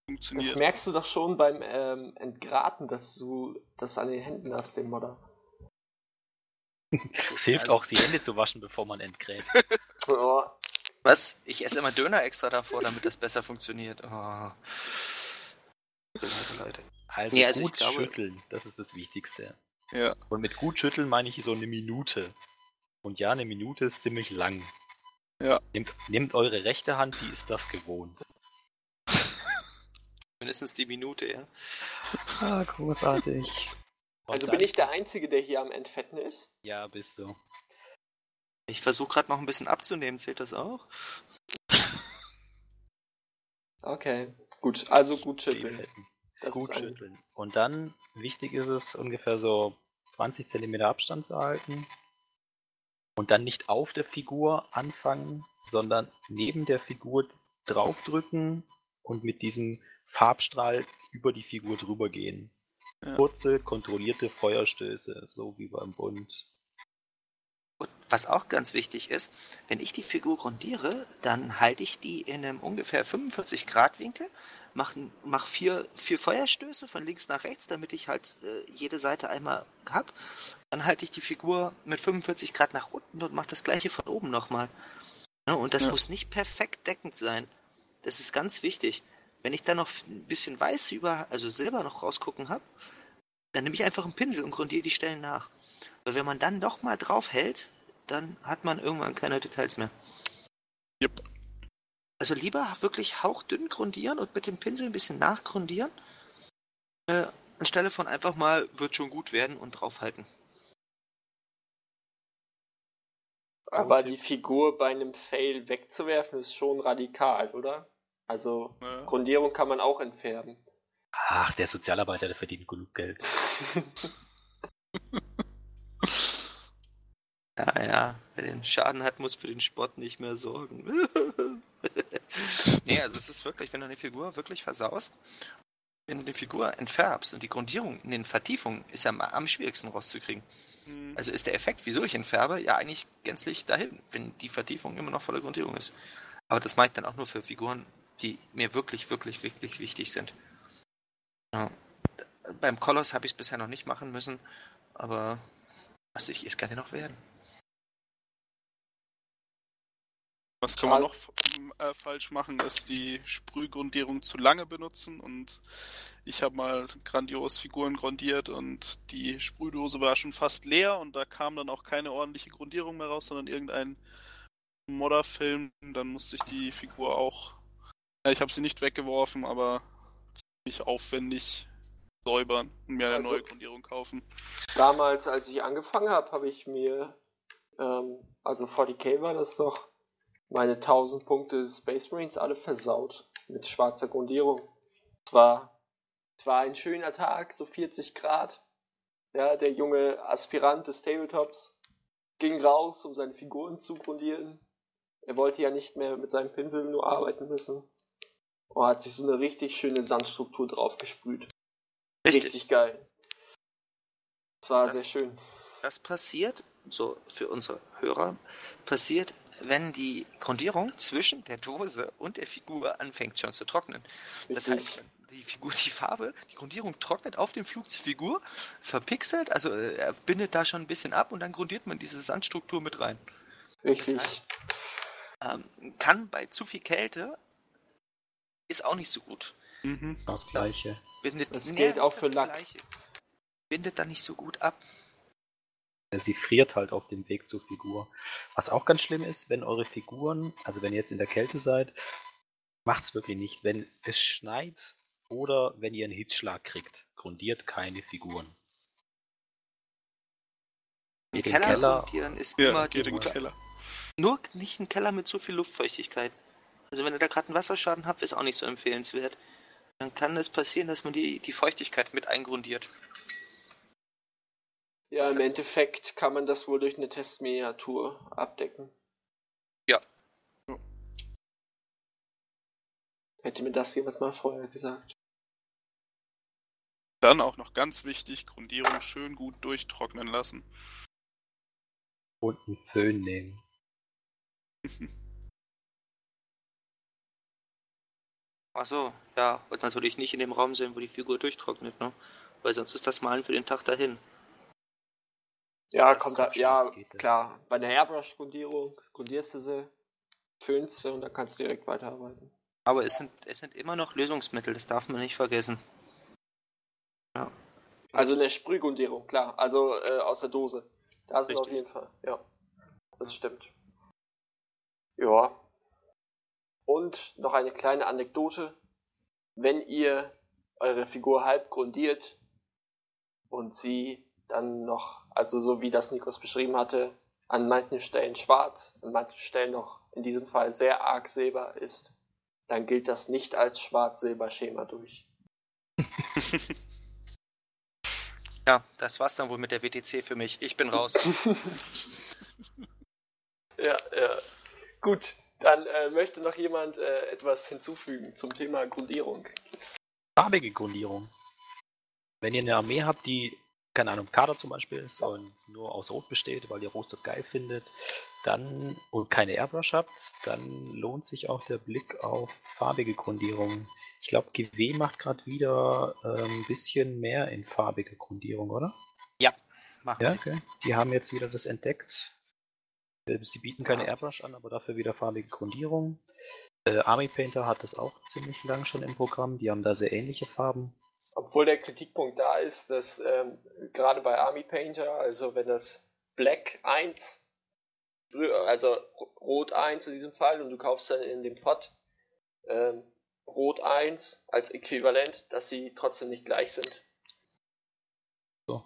funktioniert. merkst du doch schon beim ähm, Entgraten, dass du das an den Händen hast, den Modder. Es hilft Also- auch, die Hände zu waschen, bevor man entgräbt. Oh, Was? Ich esse immer Döner extra davor, damit das besser funktioniert. Oh. Leute, Leute. Also Nee, also gut glaube- schütteln, das ist das Wichtigste. Ja. Und mit gut schütteln meine ich so eine Minute. Und ja, eine Minute ist ziemlich lang. Ja. Nehmt, nehmt eure rechte Hand, die ist das gewohnt. Mindestens die Minute, ja. Ah, großartig. Und also bin ich der Einzige, der hier am Entfetten ist? Ja, bist du. Ich versuche gerade noch ein bisschen abzunehmen, zählt das auch? Okay, gut. Also gut schütteln. Das Gut schütteln. Und dann, wichtig ist es, ungefähr so 20 cm Abstand zu halten. Und dann nicht auf der Figur anfangen, sondern neben der Figur draufdrücken und mit diesem Farbstrahl über die Figur drüber gehen. Ja. Kurze, kontrollierte Feuerstöße, so wie beim Bund. Und was auch ganz wichtig ist, wenn ich die Figur grundiere, dann halte ich die in einem ungefähr 45 Grad Winkel, mache mach vier, vier Feuerstöße von links nach rechts, damit ich halt äh, jede Seite einmal hab. Dann halte ich die Figur mit 45 Grad nach unten und mache das gleiche von oben nochmal. Ja, und das Ja. muss nicht perfekt deckend sein. Das ist ganz wichtig. Wenn ich dann noch ein bisschen weiß über, also Silber noch rausgucken habe, dann nehme ich einfach einen Pinsel und grundiere die Stellen nach. Weil wenn man dann noch mal drauf hält, dann hat man irgendwann keine Details mehr. Yep. Also lieber wirklich hauchdünn grundieren und mit dem Pinsel ein bisschen nachgrundieren, äh, anstelle von einfach mal wird schon gut werden und draufhalten. Aber Tipp. die Figur bei einem Fail wegzuwerfen ist schon radikal, oder? Also Ja. Grundierung kann man auch entfärben. Ach, der Sozialarbeiter, der verdient genug Geld. Ja, ja, wer den Schaden hat, muss für den Spott nicht mehr sorgen. nee, also es ist wirklich, wenn du eine Figur wirklich versaust, wenn du die Figur entfärbst und die Grundierung in den Vertiefungen ist ja am- am schwierigsten rauszukriegen. Hm. Also ist der Effekt, wieso ich entfärbe, ja eigentlich gänzlich dahin, wenn die Vertiefung immer noch voller Grundierung ist. Aber das mache ich dann auch nur für Figuren, die mir wirklich, wirklich, wirklich wichtig sind. Ja. Beim Koloss habe ich es bisher noch nicht machen müssen, aber was ich, es kann ja noch werden. Was kann man noch äh, falsch machen, ist die Sprühgrundierung zu lange benutzen und ich habe mal grandios Figuren grundiert und die Sprühdose war schon fast leer und da kam dann auch keine ordentliche Grundierung mehr raus, sondern irgendein Modderfilm. Dann musste ich die Figur auch, ja, ich habe sie nicht weggeworfen, aber ziemlich aufwendig säubern und mir eine Also- neue Grundierung kaufen. Damals, als ich angefangen habe, habe ich mir, ähm, also 40k war das doch, meine 1000 Punkte Space Marines alle versaut mit schwarzer Grundierung. Es war, es war ein schöner Tag, so 40 Grad. Ja, der junge Aspirant des Tabletops ging raus, um seine Figuren zu grundieren. Er wollte ja nicht mehr mit seinem Pinsel nur arbeiten müssen. Und hat sich so eine richtig schöne Sandstruktur drauf gesprüht. Richtig geil. Es war Das- sehr schön. Das passiert, so für unsere Hörer, passiert, wenn die Grundierung zwischen der Dose und der Figur anfängt schon zu trocknen. Das Richtig. heißt, die Figur, die Farbe, die Grundierung trocknet auf dem Flug zur Figur, verpixelt, also äh, er bindet da schon ein bisschen ab und dann grundiert man diese Sandstruktur mit rein. Richtig. Das heißt- Ähm, kann bei zu viel Kälte ist auch nicht so gut. Mhm. Das gleiche. Bindet, Das nee, gilt auch nicht für das Lack. Gleiche. Bindet dann nicht so gut ab. Sie friert halt auf dem Weg zur Figur. Was auch ganz schlimm ist, wenn eure Figuren, also wenn ihr jetzt in der Kälte seid, macht's wirklich nicht. Wenn es schneit oder wenn ihr einen Hitzschlag kriegt, grundiert keine Figuren. Geht Keller, den Keller. grundieren ist Ja, immer die geht gute Keller. Nur nicht ein Keller mit zu viel Luftfeuchtigkeit. Also wenn ihr da gerade einen Wasserschaden habt, ist auch nicht so empfehlenswert. dann kann es passieren, dass man die, die Feuchtigkeit mit eingrundiert. Ja, im Endeffekt kann man das wohl durch eine Testminiatur abdecken. Ja. Hätte mir das jemand mal vorher gesagt. Dann auch noch ganz wichtig, Grundierung schön gut durchtrocknen lassen. Und einen Föhn nehmen. Achso, ja, und natürlich nicht in dem Raum sein, wo die Figur durchtrocknet, ne? Weil sonst ist das Malen für den Tag dahin. Ja, Das kommt da, ja, klar. Bei einer Airbrush-Grundierung grundierst du sie, föhnst sie und dann kannst du direkt weiterarbeiten. Aber es sind, es sind immer noch Lösungsmittel, das darf man nicht vergessen. Ja. Also eine Sprühgrundierung, klar. Also äh, aus der Dose. Da sind auf jeden Fall, ja. Das stimmt. Ja. Und noch eine kleine Anekdote. Wenn ihr eure Figur halb grundiert und sie dann noch, also so wie das Nikos beschrieben hatte, an manchen Stellen schwarz, an manchen Stellen noch in diesem Fall sehr arg silber ist, dann gilt das nicht als Schwarz-Silber-Schema durch. Ja, das war's dann wohl mit der WTC für mich. Ich bin raus. Ja, ja. Gut, dann äh, möchte noch jemand äh, etwas hinzufügen zum Thema Grundierung. Farbige Grundierung. Wenn ihr eine Armee habt, die, keine Ahnung, Kader zum Beispiel ist und nur aus Rot besteht, weil ihr Rot so geil findet, dann und keine Airbrush habt, dann lohnt sich auch der Blick auf farbige Grundierung. Ich glaube, GW macht gerade wieder äh, ein bisschen mehr in farbige Grundierung, oder? Machen Ja, Sie. okay. Die haben jetzt wieder das entdeckt. Äh, Sie bieten keine Ja. Airbrush an, aber dafür wieder farbige Grundierung. Äh, Army Painter hat das auch ziemlich lang schon im Programm. Die haben da sehr ähnliche Farben. Obwohl der Kritikpunkt da ist, dass ähm, gerade bei Army Painter, also wenn das Black 1, also Rot 1 in diesem Fall, und du kaufst dann in dem Pot ähm, Rot 1 als Äquivalent, dass sie trotzdem nicht gleich sind. So.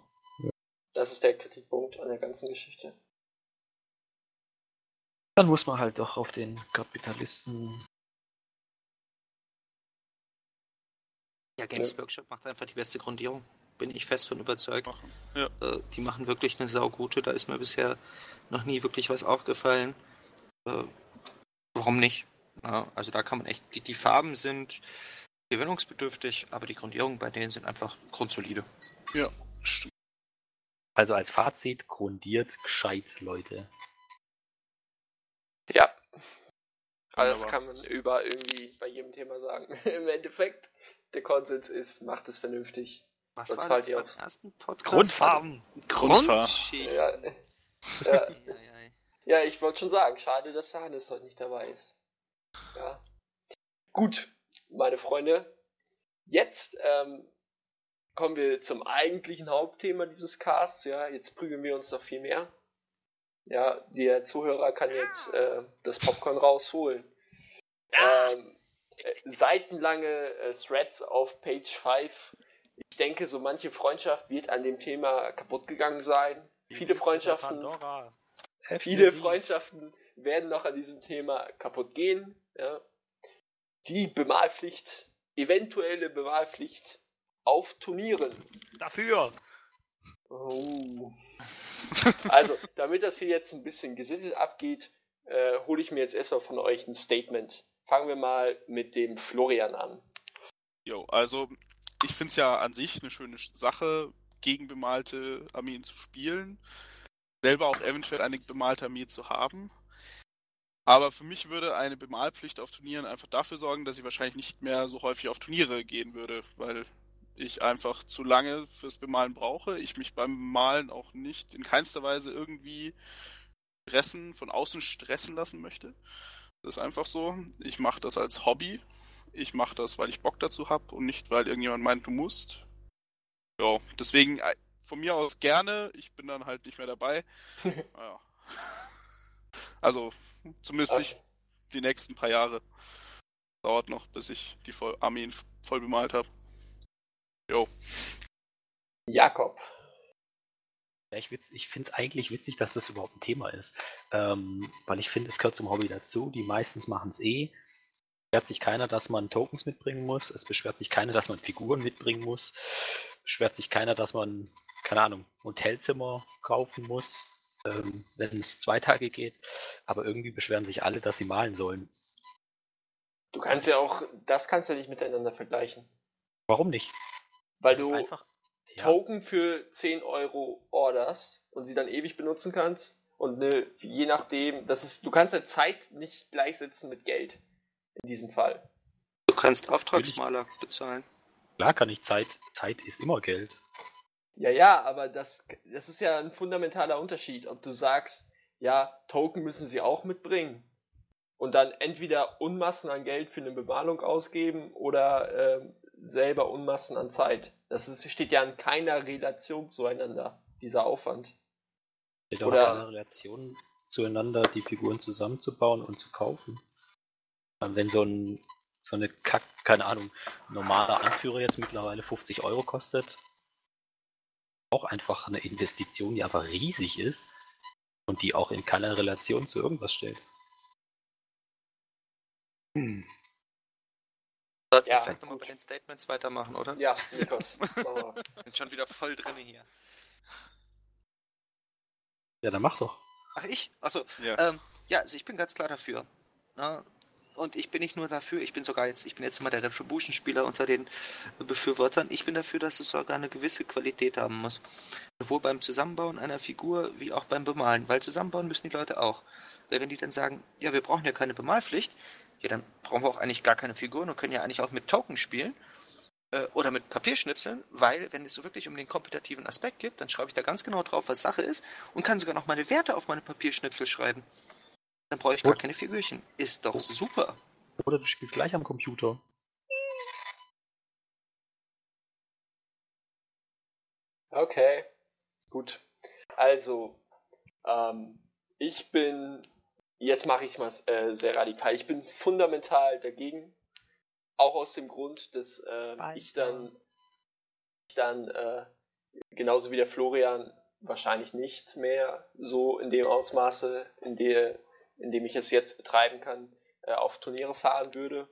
Das ist der Kritikpunkt an der ganzen Geschichte. Dann muss man halt doch auf den Kapitalisten. Ja, Games Ja. Workshop macht einfach die beste Grundierung. Bin ich fest von überzeugt. Ja. Äh, die machen wirklich eine saugute. Da ist mir bisher noch nie wirklich was aufgefallen. Äh, warum nicht? Also da kann man echt, die, die Farben sind gewinnungsbedürftig, aber die Grundierungen bei denen sind einfach grundsolide. Ja, stimmt. Also als Fazit, grundiert gescheit, Leute. Ja. Aber das kann man über irgendwie bei jedem Thema sagen. Im Endeffekt, der Konsens ist, macht es vernünftig. Was Was war fällt das dir beim auf? ersten Podcast? Grundfarben! Grundschicht. Ja, ja, Ja, ja. ja ich wollte schon sagen, schade, dass der Hannes heute nicht dabei ist. Ja. Gut, meine Freunde. Jetzt ähm, kommen wir zum eigentlichen Hauptthema dieses Casts. Ja, jetzt prügeln wir uns noch viel mehr. Ja, der Zuhörer kann jetzt äh, das Popcorn rausholen. Ähm, äh, seitenlange äh, Threads auf Page 5. Ich denke, so manche Freundschaft wird an dem Thema kaputt gegangen sein. Viele Freundschaften, viele Freundschaften werden noch an diesem Thema kaputt gehen. Ja. Die Bemalpflicht, eventuelle Bemalpflicht auf Turnieren. Dafür! Oh. Also, damit das hier jetzt ein bisschen gesittet abgeht, äh, hole ich mir jetzt erstmal von euch ein Statement. Fangen wir mal mit dem Florian an. Jo, also ich finde es ja an sich eine schöne Sache, gegen bemalte Armeen zu spielen. Selber auch eventuell eine bemalte Armee zu haben. Aber für mich würde eine Bemalpflicht auf Turnieren einfach dafür sorgen, dass ich wahrscheinlich nicht mehr so häufig auf Turniere gehen würde, weil ich einfach zu lange fürs Bemalen brauche. Ich mich beim Bemalen auch nicht in keinster Weise irgendwie stressen, von außen stressen lassen möchte. Das ist einfach so. Ich mache das als Hobby. Ich mache das, weil ich Bock dazu habe und nicht, weil irgendjemand meint, du musst. Ja, deswegen äh, von mir aus gerne. Ich bin dann halt nicht mehr dabei. ja. Also, zumindest nicht die nächsten paar Jahre. Dauert noch, bis ich die voll Armeen voll bemalt habe. Jo. Jakob. Ja, ich, witz- ich finde es eigentlich witzig, dass das überhaupt ein Thema ist. Ähm, weil ich finde, es gehört zum Hobby dazu. Die meistens machen es eh. beschwert sich keiner, dass man Tokens mitbringen muss. Es beschwert sich keiner, dass man Figuren mitbringen muss. Beschwert sich keiner, dass man, keine Ahnung, Hotelzimmer kaufen muss, ähm, wenn es zwei Tage geht. Aber irgendwie beschweren sich alle, dass sie malen sollen. Du kannst ja auch, das kannst du ja nicht miteinander vergleichen. Warum nicht? Weil du einfach. Ja, Token für 10 Euro orderst und sie dann ewig benutzen kannst. Und ne, je nachdem, das ist, du kannst ja Zeit nicht gleichsetzen mit Geld. In diesem Fall. Du kannst Auftragsmaler bezahlen. klar kann ich Zeit. Zeit ist immer Geld. Ja, ja, aber das, das ist ja ein fundamentaler Unterschied, ob du sagst, ja, Token müssen sie auch mitbringen und dann entweder Unmassen an Geld für eine Bemalung ausgeben oder ähm, selber Unmassen an Zeit. Das ist, steht ja in keiner Relation zueinander, dieser Aufwand. Steht auch Oder- keine Relation zueinander, die Figuren zusammenzubauen und zu kaufen. Und wenn so ein so eine Kack, keine Ahnung, normaler Anführer jetzt mittlerweile 50 Euro kostet, auch einfach eine Investition, die einfach riesig ist und die auch in keiner Relation zu irgendwas steht. Hm. Sollten Ja, wir vielleicht nochmal bei den Statements weitermachen, oder? Ja, Nikos. Wir sind schon wieder voll drinne hier. Ja, dann mach doch. Ach, ich? Achso. Ja. Ähm, ja, also ich bin ganz klar dafür. Na, und ich bin nicht nur dafür, ich bin sogar jetzt, ich bin jetzt mal der Retribution-Spieler unter den Befürwortern. Ich bin dafür, dass es sogar eine gewisse Qualität haben muss. Sowohl beim Zusammenbauen einer Figur wie auch beim Bemalen. Weil zusammenbauen müssen die Leute auch. Weil wenn die dann sagen, ja, wir brauchen ja keine Bemalpflicht, ja, dann brauchen wir auch eigentlich gar keine Figuren und können ja eigentlich auch mit Token spielen. Äh, oder mit Papierschnipseln, weil wenn es so wirklich um den kompetitiven Aspekt geht, dann schreibe ich da ganz genau drauf, was Sache ist und kann sogar noch meine Werte auf meine Papierschnipsel schreiben. Dann brauche ich gar keine Figürchen. Ist doch super. Oder du spielst gleich am Computer. Okay, gut. Also, ähm, ich bin, jetzt mache ich es mal äh, sehr radikal, ich bin fundamental dagegen. Auch aus dem Grund, dass äh, ich dann, ich dann äh, genauso wie der Florian wahrscheinlich nicht mehr so in dem Ausmaße, in, der, in dem ich es jetzt betreiben kann, äh, auf Turniere fahren würde.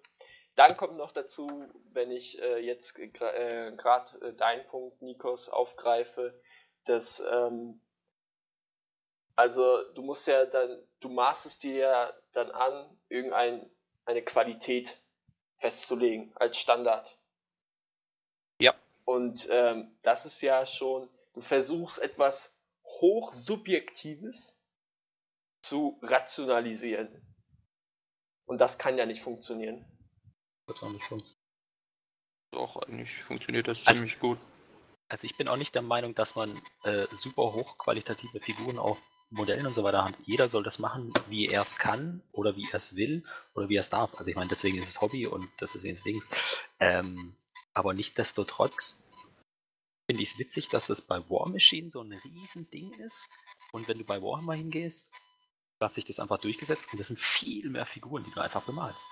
Dann kommt noch dazu, wenn ich äh, jetzt gerade äh, deinen Punkt, Nikos, aufgreife, dass ähm, also du musst ja dann, du maßt es dir ja dann an, irgendeine eine Qualität festzulegen als Standard. Ja. Und ähm, das ist ja schon, du versuchst etwas hochsubjektives zu rationalisieren. Und das kann ja nicht funktionieren. Wird auch nicht funktionieren. Doch, eigentlich funktioniert das Also- ziemlich gut. Also ich bin auch nicht der Meinung, dass man äh, super hochqualitative Figuren auf Modellen und so weiter hat. Jeder soll das machen, wie er es kann oder wie er es will oder wie er es darf. Also ich meine, deswegen ist es Hobby und das ist Dings. Ähm, aber nichtsdestotrotz finde ich es witzig, dass es bei War Machine so ein riesen Ding ist. Und wenn du bei Warhammer hingehst, hat sich das einfach durchgesetzt und das sind viel mehr Figuren, die du einfach bemalst.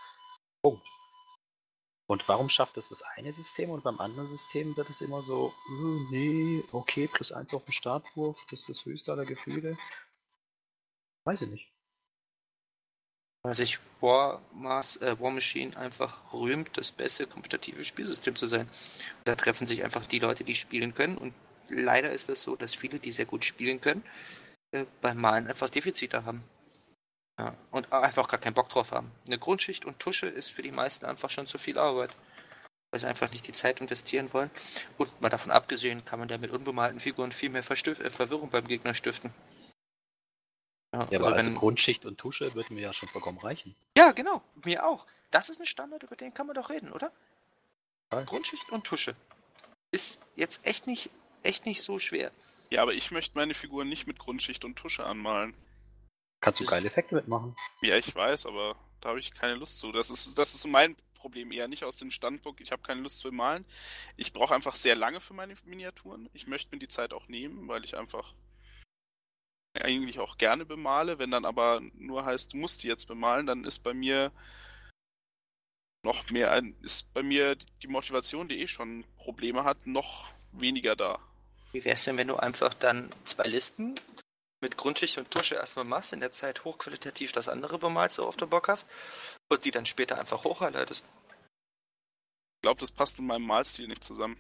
Punkt. Und warum schafft es das eine System und beim anderen System wird es immer so, äh, nee, okay, plus eins auf den Startwurf, das ist das höchste aller Gefühle. Weiß ich nicht. Weil sich War, Mars, äh, War Machine einfach rühmt, das beste kompetitive Spielsystem zu sein. Da treffen sich einfach die Leute, die spielen können. Und leider ist es so, dass viele, die sehr gut spielen können, äh, beim Malen einfach Defizite haben. Ja, und einfach gar keinen Bock drauf haben. Eine Grundschicht und Tusche ist für die meisten einfach schon zu viel Arbeit. Weil sie einfach nicht die Zeit investieren wollen. Und mal davon abgesehen, kann man ja mit unbemalten Figuren viel mehr Verstif äh, Verwirrung beim Gegner stiften. Ja, oder aber also wenn- Grundschicht und Tusche würden mir ja schon vollkommen reichen. ja, genau, mir auch. Das ist ein Standard, über den kann man doch reden, oder? Ja. Grundschicht und Tusche. Ist jetzt echt nicht, echt nicht so schwer. Ja, aber ich möchte meine Figuren nicht mit Grundschicht und Tusche anmalen. Kannst du geile Effekte mitmachen. Ja, ich weiß, aber da habe ich keine Lust zu. Das ist, das ist so mein Problem eher nicht aus dem Standpunkt, ich habe keine Lust zu malen. Ich brauche einfach sehr lange für meine Miniaturen. Ich möchte mir die Zeit auch nehmen, weil ich einfach eigentlich auch gerne bemale. Wenn dann aber nur heißt, du musst die jetzt bemalen, dann ist bei mir noch mehr ein, ist bei mir die Motivation, die eh schon Probleme hat, noch weniger da. Wie wär's denn, wenn du einfach dann zwei Listen mit Grundschicht und Tusche erstmal machst, in der Zeit hochqualitativ das andere bemalst, so auf der Bock hast, und die dann später einfach hochhighlightest. Ich glaube, das passt mit meinem Malstil nicht zusammen.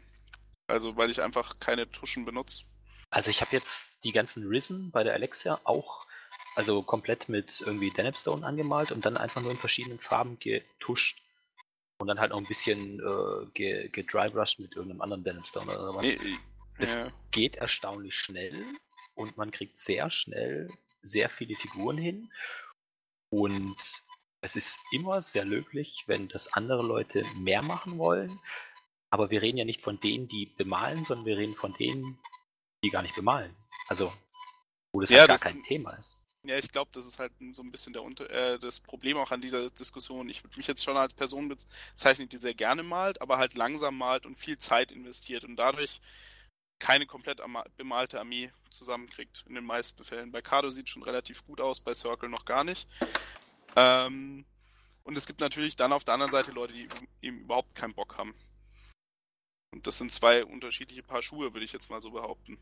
Also, weil ich einfach keine Tuschen benutze. Also ich habe jetzt die ganzen Risen bei der Alexia auch, also komplett mit irgendwie Denapstone angemalt und dann einfach nur in verschiedenen Farben getuscht. Und dann halt noch ein bisschen äh, gedrybrushed mit irgendeinem anderen Denapstone oder was. Nee, Das ja. geht erstaunlich schnell und man kriegt sehr schnell sehr viele Figuren hin. Und es ist immer sehr löblich, wenn das andere Leute mehr machen wollen. Aber wir reden ja nicht von denen, die bemalen, sondern wir reden von denen, die gar nicht bemalen. Also, wo das Ja, halt gar das- kein Thema ist. Ja, ich glaube, das ist halt so ein bisschen der äh, das Problem auch an dieser Diskussion. Ich würde mich jetzt schon als Person bezeichnen, die sehr gerne malt, aber halt langsam malt und viel Zeit investiert und dadurch keine komplett bemalte Armee zusammenkriegt, in den meisten Fällen. Bei Kado sieht schon relativ gut aus, bei Circle noch gar nicht. Ähm, und es gibt natürlich dann auf der anderen Seite Leute, die eben überhaupt keinen Bock haben. Und das sind zwei unterschiedliche Paar Schuhe, würde ich jetzt mal so behaupten.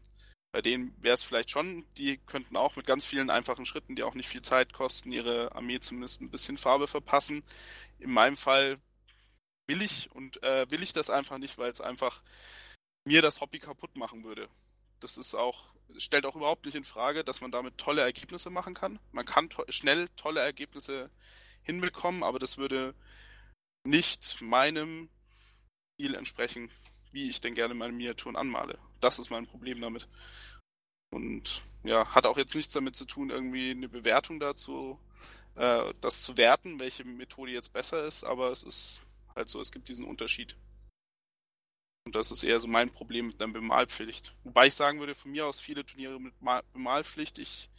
Bei denen wäre es vielleicht schon, die könnten auch mit ganz vielen einfachen Schritten, die auch nicht viel Zeit kosten, ihre Armee zumindest ein bisschen Farbe verpassen. In meinem Fall will ich und äh, will ich das einfach nicht, weil es einfach mir das Hobby kaputt machen würde. Das ist auch, stellt auch überhaupt nicht in Frage, dass man damit tolle Ergebnisse machen kann. Man kann to schnell tolle Ergebnisse hinbekommen, aber das würde nicht meinem Stil entsprechen, wie ich denn gerne meine Miniaturen anmale. Das ist mein Problem damit. Und ja, hat auch jetzt nichts damit zu tun, irgendwie eine Bewertung dazu, äh, das zu werten, welche Methode jetzt besser ist, aber es ist halt so, es gibt diesen Unterschied. Und das ist eher so mein Problem mit einer Bemalpflicht. Wobei ich sagen würde, von mir aus viele Turniere mit Ma Bemalpflicht. Ich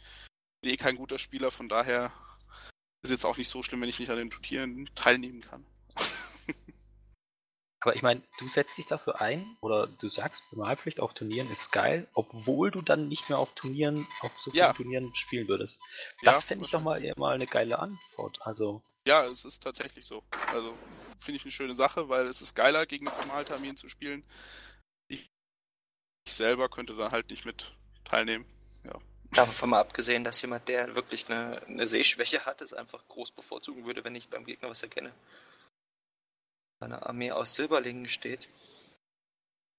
bin eh kein guter Spieler, von daher ist jetzt auch nicht so schlimm, wenn ich nicht an den Turnieren teilnehmen kann. Aber ich meine, du setzt dich dafür ein oder du sagst, Bemalpflicht auf Turnieren ist geil, obwohl du dann nicht mehr auf Turnieren, auf so vielen Ja. Turnieren spielen würdest. Ja, Das fände ich doch mal eher mal eine geile Antwort. Also, Ja, es ist tatsächlich so. Also finde ich eine schöne Sache, weil es ist geiler, gegen bemalte Armeen zu spielen. Ich, ich selber könnte da halt nicht mit teilnehmen. Davon mal abgesehen, dass jemand, der wirklich eine, eine Sehschwäche hat, es einfach groß bevorzugen würde, wenn ich beim Gegner was erkenne. Eine Armee aus Silberlingen steht.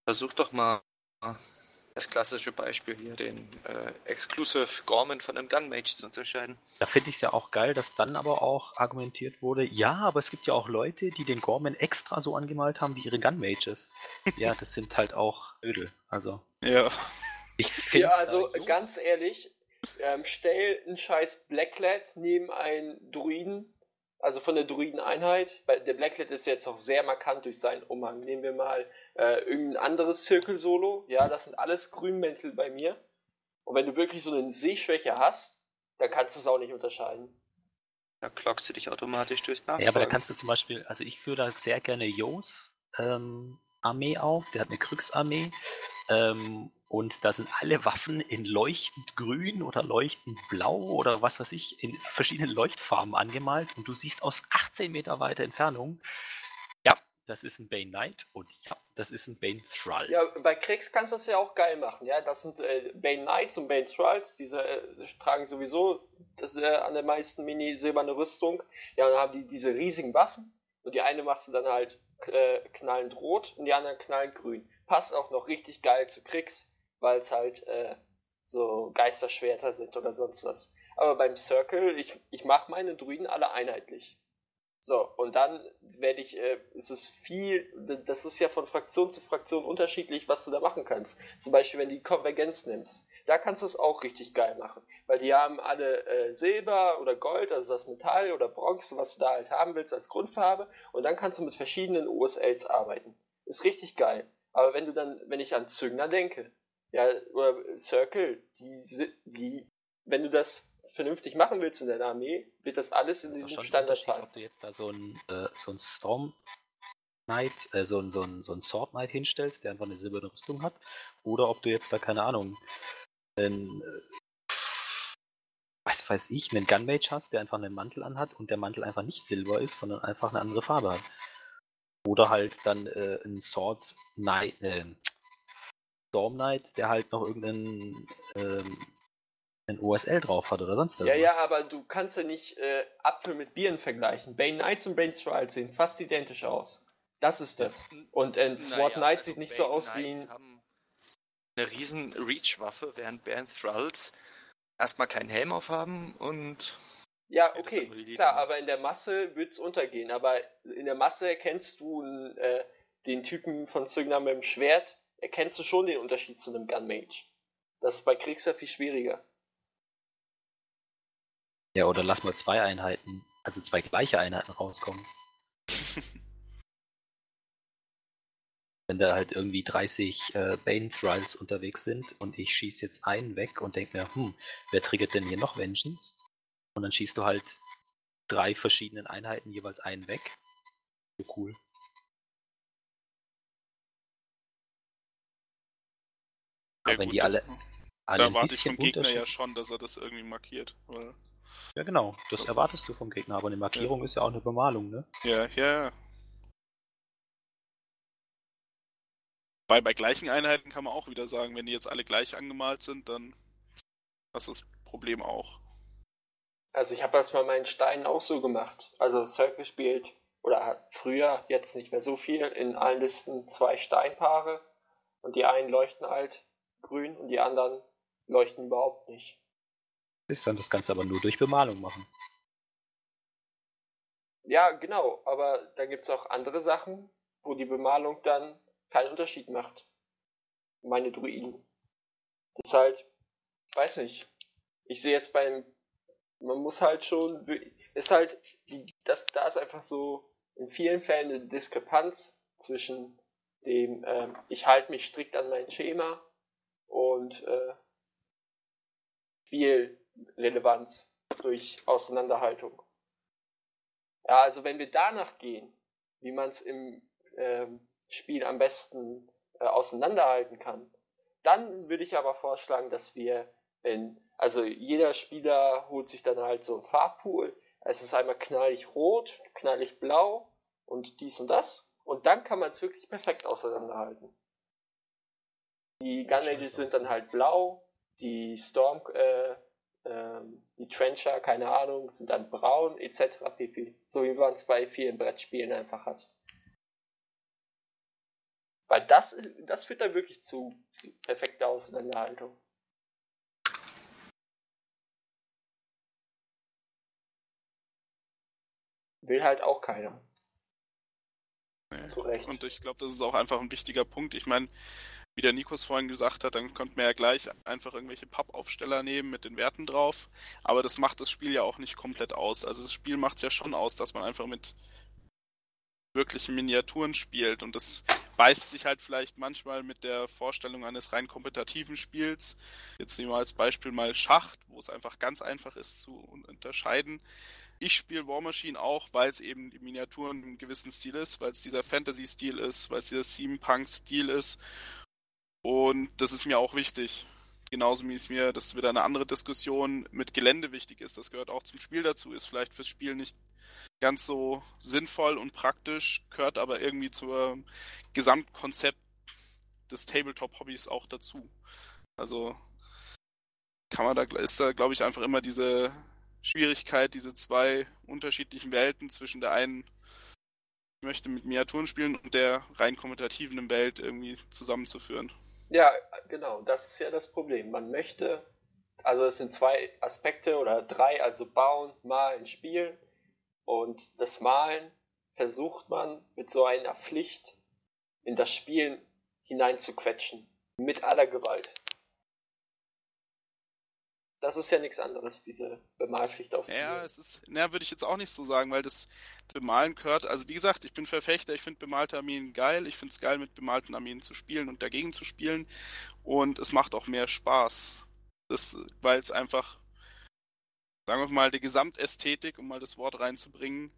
Versuch doch mal das klassische Beispiel hier, den äh, Exclusive Gorman von einem Gunmage zu unterscheiden. da finde ich es ja auch geil, dass dann aber auch argumentiert wurde, ja, aber es gibt ja auch Leute, die den Gorman extra so angemalt haben wie ihre Gunmages. ja, das sind halt auch Ödel. Also, Ja. ich finde Ja, also ganz ehrlich, ähm, stell einen scheiß Blacklet neben einen Druiden, also von der Druiden-Einheit, weil der Blacklet ist jetzt auch sehr markant durch seinen Umhang. Nehmen wir mal äh, irgendein anderes Zirkel-Solo, ja, das sind alles Grünmäntel bei mir. Und wenn du wirklich so eine Sehschwäche hast, dann kannst du es auch nicht unterscheiden. Da klockst du dich automatisch durchs Nachfragen. Ja, aber da kannst du zum Beispiel, also ich führe da sehr gerne Jos ähm, Armee auf, der hat eine Kriegsarmee ähm, und da sind alle Waffen in leuchtend grün oder leuchtend blau oder was weiß ich, in verschiedenen Leuchtfarben angemalt und du siehst aus 18 Meter weiter Entfernung, das ist ein Bane Knight und ja, das ist ein Bane Thrall. Ja, bei Kriegs kannst du das ja auch geil machen, ja. Das sind äh, Bane Knights und Bane Thralls, diese äh, tragen sowieso das, äh, an der meisten Mini silberne Rüstung. Ja, dann haben die diese riesigen Waffen und die eine machst du dann halt äh, knallend rot und die andere knallend grün. Passt auch noch richtig geil zu Kriegs, weil es halt äh, so Geisterschwerter sind oder sonst was. Aber beim Circle, ich, ich mache meine Druiden alle einheitlich. So, und dann werde ich, äh, es ist viel, das ist ja von Fraktion zu Fraktion unterschiedlich, was du da machen kannst. Zum Beispiel, wenn du die Konvergenz nimmst. Da kannst du es auch richtig geil machen. Weil die haben alle äh, Silber oder Gold, also das Metall oder Bronze, was du da halt haben willst als Grundfarbe. Und dann kannst du mit verschiedenen OSLs arbeiten. Ist richtig geil. Aber wenn du dann, wenn ich an Züngner denke, ja, oder Circle, die, die, wenn du das vernünftig machen willst in deiner Armee, wird das alles in Das diesem Standard fallen. ob du jetzt da so ein, äh, so ein Storm Knight, äh, so ein, so ein, so ein Sword Knight hinstellst, der einfach eine silberne Rüstung hat, oder ob du jetzt da, keine Ahnung, einen, äh, was weiß ich, einen Gunmage hast, der einfach einen Mantel anhat und der Mantel einfach nicht silber ist, sondern einfach eine andere Farbe hat. Oder halt dann äh, ein Sword Knight, äh, Storm Knight, der halt noch irgendeinen ähm, ein OSL drauf hat oder sonst Ja, irgendwas. ja, aber du kannst ja nicht äh, Apfel mit Bieren vergleichen. Bane Knights und Bane Trials sehen fast identisch aus. Das ist das. Und äh, SWAT Naja, Knight also sieht nicht so Bane aus wie Knights ein. haben eine riesen Reach-Waffe, während Bane Thralls erstmal keinen Helm aufhaben und Ja, okay, die klar, aber in der Masse wird's untergehen. Aber in der Masse erkennst du äh, den Typen von Zügner mit dem Schwert, erkennst du schon den Unterschied zu einem Gunmage. Das ist bei Kriegsher viel schwieriger. Ja, oder lass mal zwei Einheiten, also zwei gleiche Einheiten rauskommen. Wenn da halt irgendwie 30 äh, Bane Thralls unterwegs sind und ich schieße jetzt einen weg und denke mir, hm, wer triggert denn hier noch Vengeance? Und dann schießt du halt drei verschiedenen Einheiten jeweils einen weg. So cool. Aber wenn gut, die alle, alle Da ein erwarte ich vom Gegner ja schon, dass er das irgendwie markiert. Weil, Ja, genau, das erwartest du vom Gegner, aber eine Markierung ist ja auch eine Bemalung, ne? ja, ja, ja. Bei, bei gleichen Einheiten kann man auch wieder sagen, wenn die jetzt alle gleich angemalt sind, dann hast du das Problem auch. Also ich habe das mal meinen Steinen auch so gemacht. Also Circle spielt, oder hat früher, jetzt nicht mehr so viel, in allen Listen zwei Steinpaare und die einen leuchten halt grün und die anderen leuchten überhaupt nicht. Ist dann das Ganze aber nur durch Bemalung machen. Ja, genau, aber da gibt's auch andere Sachen, wo die Bemalung dann keinen Unterschied macht. Meine Druiden. Das ist halt, weiß nicht. Ich sehe jetzt beim, man muss halt schon, ist halt, das, da ist einfach so in vielen Fällen eine Diskrepanz zwischen dem, ähm, ich halte mich strikt an mein Schema und äh, Spielrelevanz durch Auseinanderhaltung. Ja, also wenn wir danach gehen, wie man es im ähm, Spiel am besten äh, auseinanderhalten kann, dann würde ich aber vorschlagen, dass wir in, also jeder Spieler holt sich dann halt so einen Farbpool. Es ist einmal knallig rot, knallig blau und dies und das. Und dann kann man es wirklich perfekt auseinanderhalten. Die Gun Ages sind dann halt blau, die Storm, äh, ähm, die Trencher, keine Ahnung, sind dann braun, etc. pp. So wie man es bei vielen Brettspielen einfach hat. Weil das, das führt dann wirklich zu perfekter Auseinanderhaltung. Will halt auch keiner. Nee. Zu Recht. Und ich glaube, das ist auch einfach ein wichtiger Punkt. Ich meine, wie der Nikos vorhin gesagt hat, dann könnte man ja gleich einfach irgendwelche Pappaufsteller nehmen mit den Werten drauf. Aber das macht das Spiel ja auch nicht komplett aus. Also das Spiel macht es ja schon aus, dass man einfach mit wirklichen Miniaturen spielt. Und das beißt sich halt vielleicht manchmal mit der Vorstellung eines rein kompetitiven Spiels. Jetzt nehmen wir als Beispiel mal Schacht, wo es einfach ganz einfach ist zu unterscheiden. Ich spiele War Machine auch, weil es eben die Miniaturen im gewissen Stil ist, weil es dieser Fantasy-Stil ist, weil es dieser Steampunk-Stil ist. Und das ist mir auch wichtig. Genauso wie es mir, das ist wieder eine andere Diskussion, mit Gelände wichtig ist. Das gehört auch zum Spiel dazu, ist vielleicht fürs Spiel nicht ganz so sinnvoll und praktisch, gehört aber irgendwie zum Gesamtkonzept des Tabletop-Hobbys auch dazu. Also kann man da, ist da, glaube ich, einfach immer diese Schwierigkeit, diese zwei unterschiedlichen Welten zwischen der einen, ich möchte mit Miniaturen spielen und der rein kompetitiven Welt irgendwie zusammenzuführen. Ja, genau, das ist ja das Problem. Man möchte, also es sind zwei Aspekte oder drei, also bauen, malen, spielen. Und das Malen versucht man mit so einer Pflicht in das Spielen hineinzuquetschen. Mit aller Gewalt. Das ist ja nichts anderes, diese Bemalpflicht auf Ja, Spiel. es ist, na, würde ich jetzt auch nicht so sagen, weil das Bemalen gehört, also wie gesagt, ich bin Verfechter, ich finde bemalte Armeen geil, ich finde es geil, mit bemalten Armeen zu spielen und dagegen zu spielen und es macht auch mehr Spaß. Das, weil es einfach, sagen wir mal, die Gesamtästhetik, um mal das Wort reinzubringen,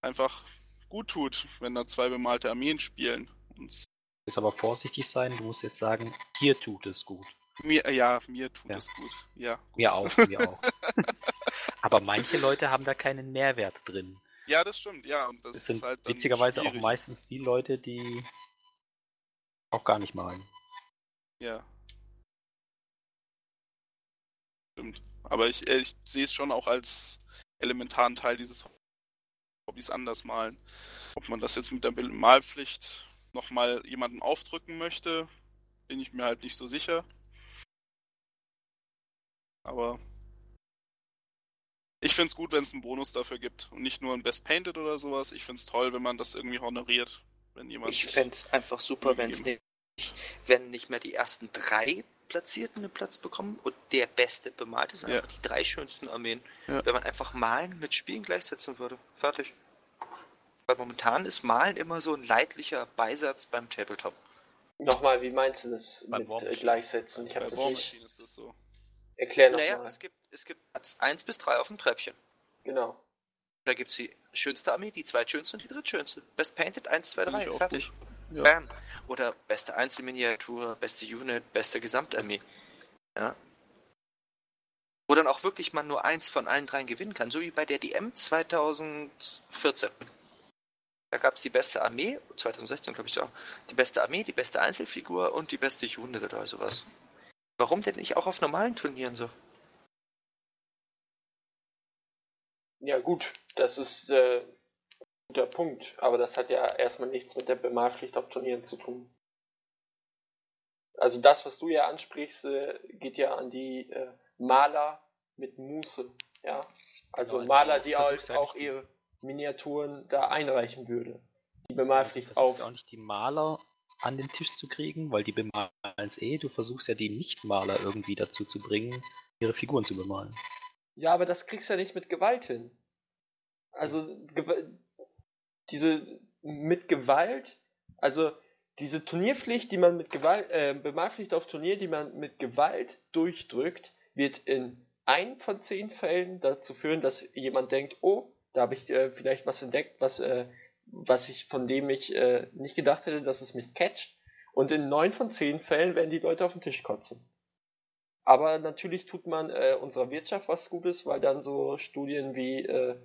einfach gut tut, wenn da zwei bemalte Armeen spielen. Und Jetzt aber vorsichtig sein, du musst jetzt sagen, hier tut es gut. Mir, ja, mir tut Ja. es gut. Ja, gut. Mir auch, mir auch. aber manche Leute haben da keinen Mehrwert drin. ja, das stimmt, ja. Und das Das sind ist halt witzigerweise auch schwierig. meistens die Leute, die auch gar nicht malen. Ja. Stimmt. Aber ich, äh, ich sehe es schon auch als elementaren Teil dieses Hobbys anders malen. Ob man das jetzt mit der Malpflicht nochmal jemandem aufdrücken möchte, bin ich mir halt nicht so sicher. Aber ich finde es gut, wenn es einen Bonus dafür gibt und nicht nur ein Best Painted oder sowas. Ich finde es toll, wenn man das irgendwie honoriert. Wenn jemand ich fände es einfach super, wenn es nicht, wenn nicht mehr die ersten drei Platzierten einen Platz bekommen und der Beste bemalt ist, ja. einfach die drei schönsten Armeen. Ja. Wenn man einfach Malen mit Spielen gleichsetzen würde. Fertig. Weil momentan ist Malen immer so ein leidlicher Beisatz beim Tabletop. Nochmal, wie meinst du das Beim mit äh, gleichsetzen? Ich habe das nicht. Ist das so. Erklär nochmal. Naja, es gibt, es gibt Platz 1 bis 3 auf dem Treppchen. Genau. Da gibt es die schönste Armee, die zweitschönste und die drittschönste. Best Painted 1, 2, 3. Fertig. Ja. Bam. Oder beste Einzelminiatur, beste Unit, beste Gesamtarmee. Ja. Wo dann auch wirklich man nur eins von allen dreien gewinnen kann. So wie bei der DM 2014. Da gab es die beste Armee, 2016 glaube ich auch, die beste Armee, die beste Einzelfigur und die beste Unit oder sowas. Warum denn nicht auch auf normalen Turnieren so? Ja gut, das ist äh, ein guter Punkt, aber das hat ja erstmal nichts mit der Bemalpflicht auf Turnieren zu tun. Also das, was du ja ansprichst, äh, geht ja an die äh, Maler mit Muße, ja. Also, genau, also Maler, die auch, auch ihre Miniaturen da einreichen würde. Die Bemalpflicht auf. Auch nicht die Maler an den Tisch zu kriegen, weil die bemalen es eh. Du versuchst ja die Nicht-Maler irgendwie dazu zu bringen, ihre Figuren zu bemalen. Ja, aber das kriegst du ja nicht mit Gewalt hin. Also, diese mit Gewalt, also diese Turnierpflicht, die man mit Gewalt, äh, Bemalpflicht auf Turnier, die man mit Gewalt durchdrückt, wird in ein von zehn Fällen dazu führen, dass jemand denkt, oh, da habe ich äh, vielleicht was entdeckt, was, äh, was ich, von dem ich äh, nicht gedacht hätte, dass es mich catcht. Und in neun von zehn Fällen werden die Leute auf den Tisch kotzen. Aber natürlich tut man äh, unserer Wirtschaft was Gutes, weil dann so Studien wie äh,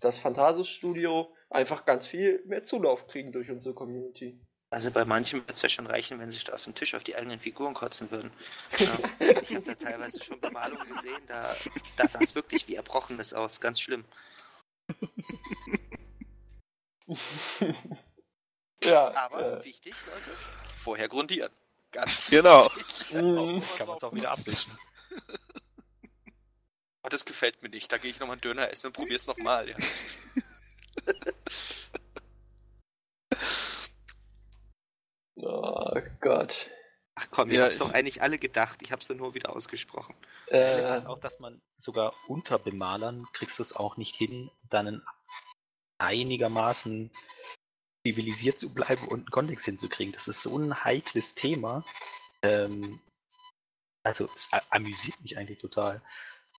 das Phantasus Studio einfach ganz viel mehr Zulauf kriegen durch unsere Community. Also bei manchen wird es ja schon reichen, wenn sie sich auf den Tisch auf die eigenen Figuren kotzen würden. Ja, ich habe da teilweise schon Bemalungen gesehen, da, da sah es wirklich wie Erbrochenes aus, ganz schlimm. ja. Aber äh, wichtig, Leute, vorher grundieren. Ganz genau. Mhm. Kann man es auch wieder abwischen. Oh, das gefällt mir nicht. Da gehe ich nochmal einen Döner essen und probiere es nochmal. Ja. oh Gott. Ach komm, ihr ja, habt doch eigentlich alle gedacht. Ich habe es nur wieder ausgesprochen. Äh, ist halt auch, dass man sogar unter Bemalern kriegst du es auch nicht hin, dann einigermaßen zivilisiert zu bleiben und einen Kontext hinzukriegen. Das ist so ein heikles Thema. Ähm, also es amüsiert mich eigentlich total,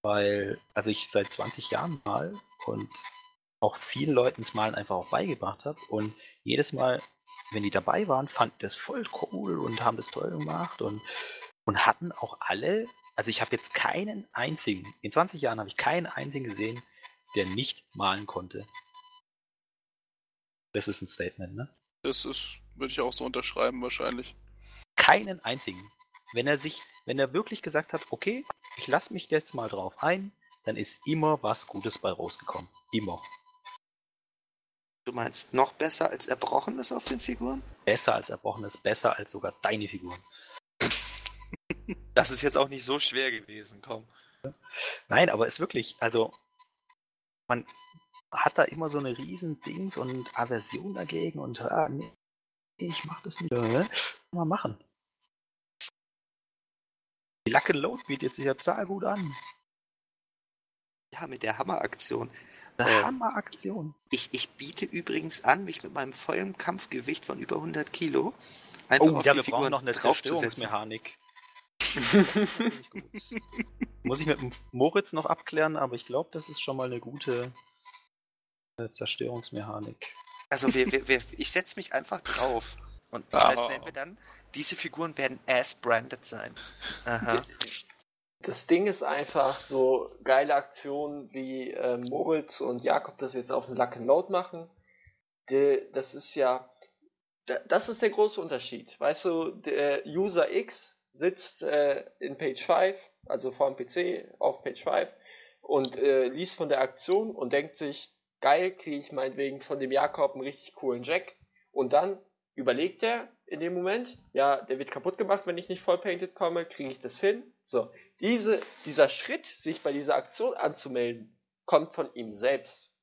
weil also ich seit 20 Jahren mal und auch vielen Leuten das Malen einfach auch beigebracht habe und jedes Mal, wenn die dabei waren, fanden das voll cool und haben das toll gemacht und, und hatten auch alle, also ich habe jetzt keinen einzigen, in 20 Jahren habe ich keinen einzigen gesehen, der nicht malen konnte. Das ist ein Statement, ne? Das ist, würde ich auch so unterschreiben wahrscheinlich. Keinen einzigen. Wenn er sich, wenn er wirklich gesagt hat, okay, ich lasse mich jetzt mal drauf ein, dann ist immer was Gutes bei rausgekommen. Immer. Du meinst noch besser als Erbrochenes auf den Figuren? Besser als Erbrochenes, besser als sogar deine Figuren. das ist jetzt auch nicht so schwer gewesen, komm. Nein, aber es ist wirklich, also man, hat da immer so eine riesen Dings und Aversion dagegen und ah, nee, ich mach das nicht. Ne? Mal machen. Die Luck and Load bietet sich ja total gut an. Ja, mit der Hammeraktion. Äh, Hammeraktion. Ich, ich biete übrigens an, mich mit meinem vollen Kampfgewicht von über 100 Kilo einfach oh, auf ja, die wir Figuren noch eine Zerstörungsmechanik. Muss ich mit Moritz noch abklären, aber ich glaube, das ist schon mal eine gute Zerstörungsmechanik. Also wir, wir, wir, ich setze mich einfach drauf. Und das heißt, nennen wir dann, diese Figuren werden as-branded sein. Aha. Das Ding ist einfach so geile Aktionen wie äh, Moritz und Jakob das jetzt auf dem Luck and Load machen. Die, das ist ja, das ist der große Unterschied. Weißt du, der User X sitzt äh, in Page 5 also vor dem PC auf Page 5 und äh, liest von der Aktion und denkt sich, geil, kriege ich meinetwegen von dem Jakob einen richtig coolen Jack. Und dann überlegt er in dem Moment, ja, der wird kaputt gemacht, wenn ich nicht vollpainted komme, kriege ich das hin. So, diese, dieser Schritt, sich bei dieser Aktion anzumelden, kommt von ihm selbst.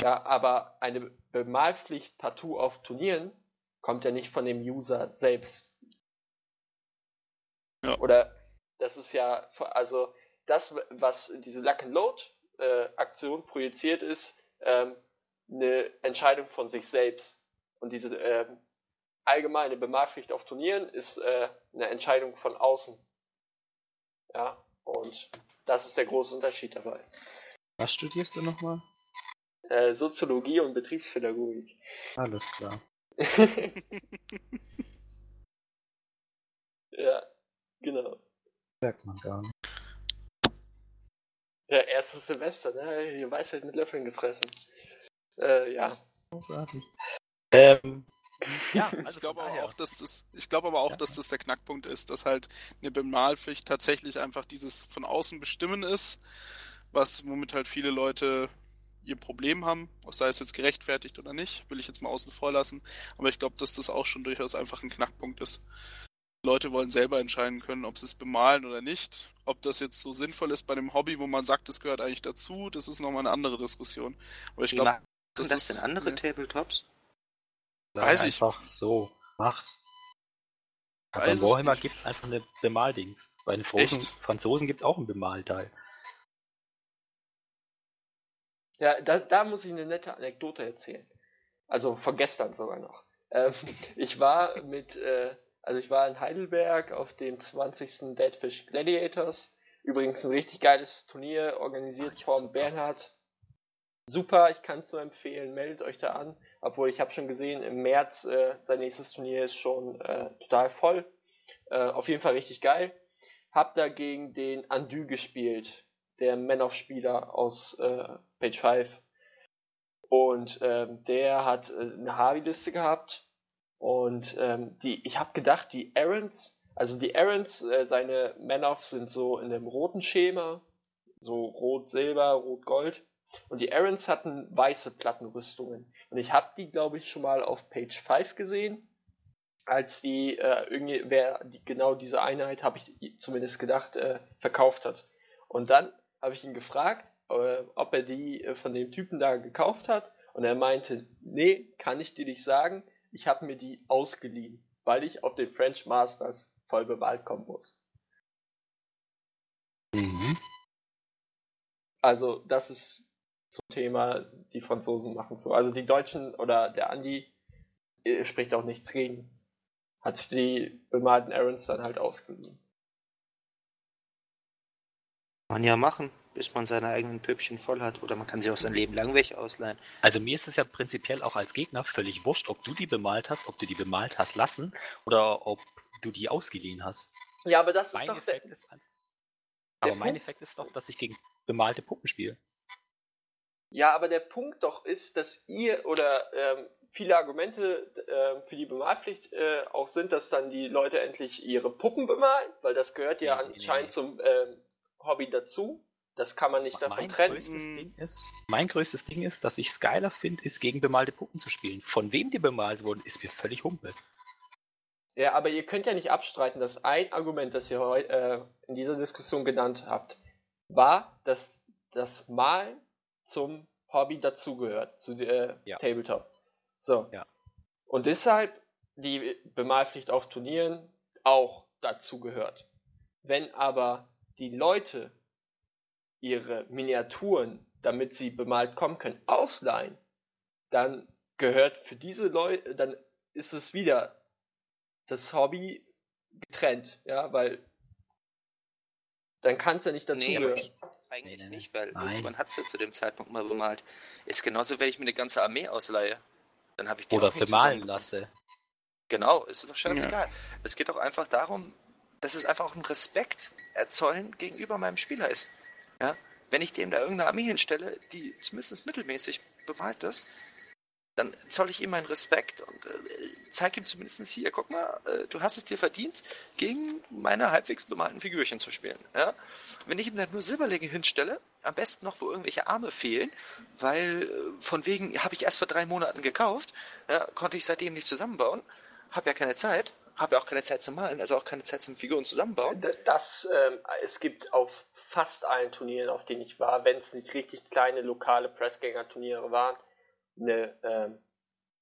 Ja, aber eine Bemalpflicht partout auf Turnieren kommt ja nicht von dem User selbst. Ja. Oder das ist ja, also das, was diese Lock and Load äh, Aktion projiziert ist, ähm, eine Entscheidung von sich selbst. Und diese ähm, allgemeine Bemalpflicht auf Turnieren ist äh, eine Entscheidung von außen. Ja, und das ist der große Unterschied dabei. Was studierst du nochmal? Äh, Soziologie und Betriebspädagogik. Alles klar. ja, genau. Merkt man gar nicht. Ja, erstes Semester, ne? Die Weisheit mit Löffeln gefressen. Äh, ja. Großartig. Ähm, Ja, also ich glaube aber auch, dass das, ich glaube aber auch, Ja. dass das der Knackpunkt ist, dass halt eine Bemalpflicht tatsächlich einfach dieses von außen bestimmen ist, was womit halt viele Leute ihr Problem haben, sei es jetzt gerechtfertigt oder nicht, will ich jetzt mal außen vor lassen. Aber ich glaube, dass das auch schon durchaus einfach ein Knackpunkt ist. Leute wollen selber entscheiden können, ob sie es bemalen oder nicht. Ob das jetzt so sinnvoll ist bei einem Hobby, wo man sagt, das gehört eigentlich dazu, das ist nochmal eine andere Diskussion. Aber ich glaube, machen das, ist- denn andere ja. Tabletops? Sag Weiß ich. einfach so, mach's. Aber Weiß beim es Warhammer nicht. gibt's einfach eine Bemaldings. Bei den Franzosen, Echt? Franzosen gibt's auch ein Bemalteil. Ja, da, da muss ich eine nette Anekdote erzählen. Also von gestern sogar noch. Ähm, ich war mit, äh, also ich war in Heidelberg auf dem 20. Deadfish Gladiators. Übrigens ein richtig geiles Turnier, organisiert ich vom Bernhard. Super, ich kann es nur empfehlen, meldet euch da an. Obwohl ich habe schon gesehen, im März äh, sein nächstes Turnier ist schon äh, total voll. Äh, auf jeden Fall richtig geil. Hab da gegen den Andu gespielt, der Man-of-Spieler aus äh, Page 5. Und ähm, der hat äh, eine Harvey-Liste gehabt. Und ähm, die, ich habe gedacht, die Errands, also die Errands, äh, seine Man-of sind so in einem roten Schema, so rot-silber, rot-gold. Und die Errands hatten weiße Plattenrüstungen. Und ich habe die, glaube ich, schon mal auf Page 5 gesehen. Als die, äh, irgendwie, wer die, genau diese Einheit, habe ich zumindest gedacht, äh, verkauft hat. Und dann habe ich ihn gefragt, äh, ob er die äh, von dem Typen da gekauft hat. Und er meinte, nee, kann ich dir nicht sagen. Ich habe mir die ausgeliehen, weil ich auf den French Masters voll bemalt kommen muss. Mhm. Also das ist zum Thema, die Franzosen machen so. Also die Deutschen oder der Andi äh, spricht auch nichts gegen. Hat sich die bemalten Errands dann halt ausgeliehen. Man ja machen, bis man seine eigenen Püppchen voll hat. Oder man kann sie auch sein Leben lang weg ausleihen. Also mir ist es ja prinzipiell auch als Gegner völlig wurscht, ob du die bemalt hast, ob du die bemalt hast lassen oder ob du die ausgeliehen hast. Ja, aber das ist Mein doch der, Effekt ist, ein- aber mein Punkt- Effekt ist doch, dass ich gegen bemalte Puppen spiele. Ja, aber der Punkt doch ist, dass ihr oder ähm, viele Argumente ähm, für die Bemalpflicht äh, auch sind, dass dann die Leute endlich ihre Puppen bemalen, weil das gehört ja Nee, nee, anscheinend nee. zum ähm, Hobby dazu. Das kann man nicht davon mein trennen. größtes Mm. Ding ist, mein größtes Ding ist, dass ich es geiler finde, ist gegen bemalte Puppen zu spielen. Von wem die bemalt wurden, ist mir völlig humpe. Ja, aber ihr könnt ja nicht abstreiten, dass ein Argument, das ihr heu- äh, in dieser Diskussion genannt habt, war, dass das Malen zum Hobby dazugehört, zu der Ja. Tabletop. So. Ja. Und deshalb die Bemalpflicht auf Turnieren auch dazugehört. Wenn aber die Leute ihre Miniaturen, damit sie bemalt kommen können, ausleihen, dann gehört für diese Leute, dann ist es wieder das Hobby getrennt, ja, weil dann kann es ja nicht Nee, dazugehören. aber eigentlich Nee, nicht, weil Nein. irgendwann hat es ja zu dem Zeitpunkt mal bemalt. Ist genauso, wenn ich mir eine ganze Armee ausleihe. Dann habe ich die Oder bemalen lasse. Genau, ist doch scheißegal. Es geht auch einfach darum, dass es einfach auch ein Respekt erzollen gegenüber meinem Spieler ist. Ja? Wenn ich dem da irgendeine Armee hinstelle, die zumindest mittelmäßig bemalt ist, dann zoll ich ihm meinen Respekt und äh, zeige ihm zumindest hier, guck mal, äh, du hast es dir verdient, gegen meine halbwegs bemalten Figürchen zu spielen. Ja? Wenn ich ihm dann nur Silberlinge hinstelle, am besten noch, wo irgendwelche Arme fehlen, weil äh, von wegen habe ich erst vor drei Monaten gekauft, ja, konnte ich seitdem nicht zusammenbauen, habe ja keine Zeit, habe ja auch keine Zeit zum Malen, also auch keine Zeit zum Figuren zusammenbauen. Das, ähm, es gibt auf fast allen Turnieren, auf denen ich war, wenn es nicht richtig kleine lokale Pressgänger-Turniere waren, eine ähm,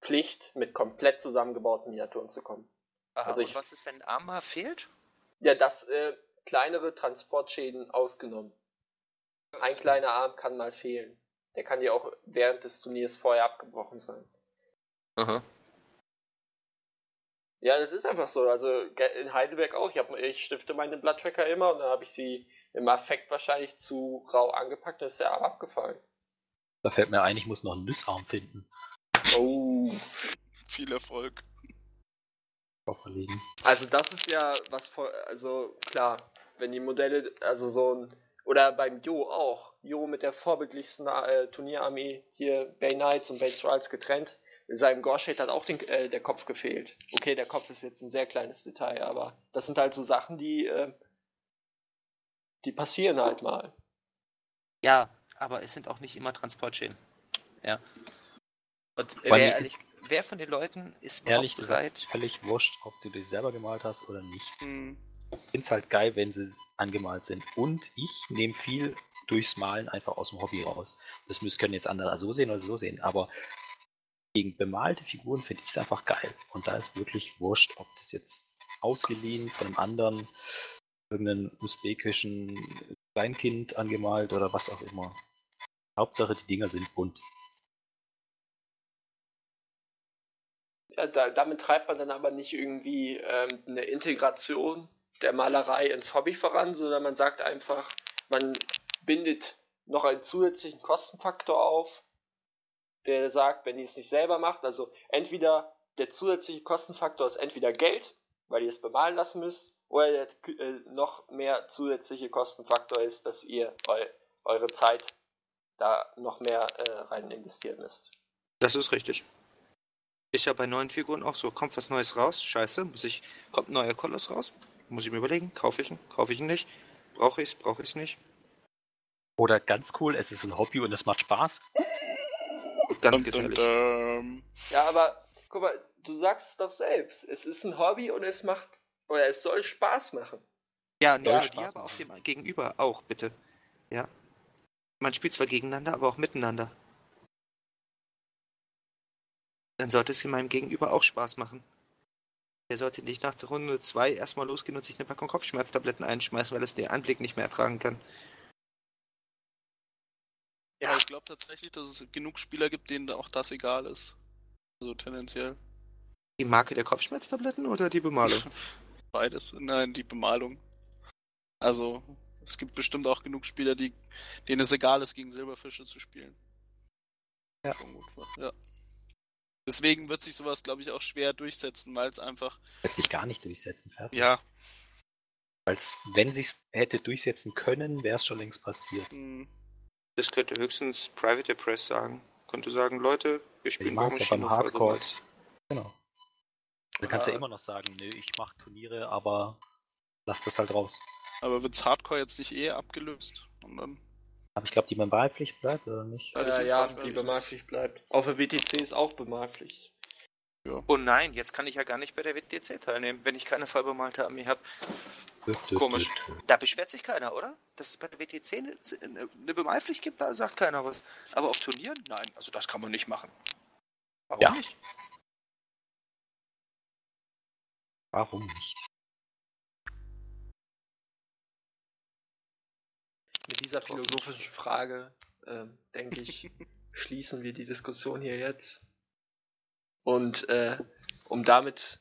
Pflicht, mit komplett zusammengebauten Miniaturen zu kommen. Aha, Also ich- was ist, wenn ein Arm mal fehlt? Ja, das äh, kleinere Transportschäden ausgenommen. Ein kleiner Arm kann mal fehlen. Der kann dir auch während des Turniers vorher abgebrochen sein. Aha. Ja, das ist einfach so. Also in Heidelberg auch. Ich, hab, ich stifte meine Bloodtracker immer und dann habe ich sie im Affekt wahrscheinlich zu rau angepackt und ist der Arm abgefallen. Da fällt mir ein, ich muss noch einen Nüssarm finden. Oh. Viel Erfolg. Verlegen. Also das ist ja was voll, also klar, wenn die Modelle, also so ein, oder beim Jo auch, Jo mit der vorbildlichsten äh, Turnierarmee, hier Bay Knights und Bay Trials getrennt, seinem Gorshade hat auch den, äh, der Kopf gefehlt. Okay, der Kopf ist jetzt ein sehr kleines Detail, aber das sind halt so Sachen, die, äh, die passieren halt mal. Ja, aber es sind auch nicht immer Transportschäden. Ja. Und äh, wer, ehrlich, wer von den Leuten ist Ehrlich gesagt, bereit? völlig wurscht, ob du dich selber gemalt hast oder nicht. Hm. Ich find's halt geil, wenn sie angemalt sind. Und ich nehme viel durchs Malen einfach aus dem Hobby raus. Das müssen, können jetzt andere so sehen oder so sehen, aber gegen bemalte Figuren finde ich es einfach geil. Und da ist wirklich wurscht, ob das jetzt ausgeliehen von einem anderen, irgendeinen usbekischen Kleinkind angemalt oder was auch immer. Hauptsache, die Dinger sind bunt. Ja, da, damit treibt man dann aber nicht irgendwie ähm, eine Integration der Malerei ins Hobby voran, sondern man sagt einfach, man bindet noch einen zusätzlichen Kostenfaktor auf, der sagt, wenn ihr es nicht selber macht, also entweder der zusätzliche Kostenfaktor ist entweder Geld, weil ihr es bemalen lassen müsst, oder der äh, noch mehr zusätzliche Kostenfaktor ist, dass ihr eu eure Zeit da noch mehr äh, rein investieren müsst. Das ist richtig. Ist ja bei neuen Figuren auch so. Kommt was Neues raus? Scheiße. Muss ich, kommt ein neuer Koloss raus? Muss ich mir überlegen, kaufe ich ihn? Kaufe ich ihn nicht? Brauche ich es? Brauche ich es nicht? Oder ganz cool, es ist ein Hobby und es macht Spaß. Ganz dum, gefährlich. dum. Ja, aber guck mal, du sagst es doch selbst. Es ist ein Hobby und es macht oder es soll Spaß machen. Ja, nicht Soll nur Spaß dir, aber auch dem Gegenüber auch, bitte. Ja. Man spielt zwar gegeneinander, aber auch miteinander. Dann sollte es meinem Gegenüber auch Spaß machen. Der sollte nicht nach der Runde 2 erstmal losgehen und sich eine Packung Kopfschmerztabletten einschmeißen, weil es den Anblick nicht mehr ertragen kann. Ich glaube tatsächlich, dass es genug Spieler gibt, denen auch das egal ist. Also tendenziell. Die Marke der Kopfschmerztabletten oder die Bemalung? Beides. Nein, die Bemalung. Also, es gibt bestimmt auch genug Spieler, die, denen es egal ist, gegen Silberfische zu spielen. Ja. Schon gut, ja. Deswegen wird sich sowas, glaube ich, auch schwer durchsetzen, weil es einfach, Wird sich gar nicht durchsetzen, fertig. ja, Weil's, wenn sie es hätte durchsetzen können, wäre es schon längst passiert. mh, Das könnte höchstens Private Press sagen. Könnte sagen, Leute, wir Die spielen ja beim Bohrmaschinen auf Hardcore. Eisenbahn. Genau. Du kannst ja immer noch sagen, nö, ich mach Turniere, aber lass das halt raus. aber wird's Hardcore jetzt nicht eh abgelöst? Und dann, Aber ich glaube, die Bemalpflicht bleibt, oder nicht? Äh, ja, die weiß. Bemalpflicht bleibt. Auf der WTC ist auch Bemalpflicht. Oh nein, jetzt kann ich ja gar nicht bei der WTC teilnehmen, wenn ich keine vollbemalte Armee habe. Komisch. Da beschwert sich keiner, oder? Dass es bei der WTC eine, eine, Bemalpflicht gibt, da sagt keiner was. Aber auf Turnieren? Nein, also das kann man nicht machen. Warum Ja. nicht? Warum nicht? Mit dieser philosophischen Frage, ähm, denke ich, schließen wir die Diskussion hier jetzt. Und äh, um damit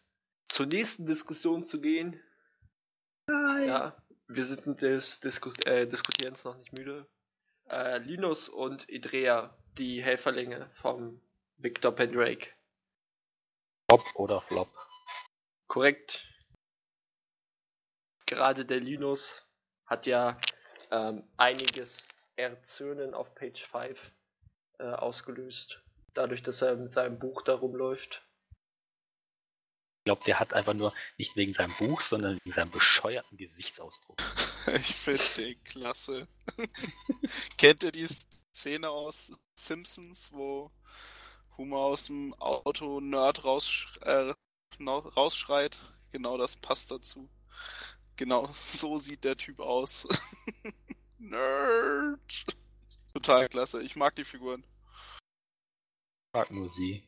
zur nächsten Diskussion zu gehen, ja, wir sind des Diskus äh, Diskutierens noch nicht müde. Äh, Linus und Idrea, die Helferlinge vom Victor Pendrake. Top oder Flop? Korrekt. Gerade der Linus hat ja ähm, einiges Erzürnen auf Page 5 äh, ausgelöst. Dadurch, dass er mit seinem Buch da rumläuft. Ich glaube, der hat einfach nur nicht wegen seinem Buch, sondern wegen seinem bescheuerten Gesichtsausdruck. Ich finde den klasse. Kennt ihr die Szene aus Simpsons, wo Homer aus dem Auto Nerd raus, äh, rausschreit? Genau das passt dazu. Genau so sieht der Typ aus. Nerd! Total klasse. Ich mag die Figuren. Ich mag nur sie.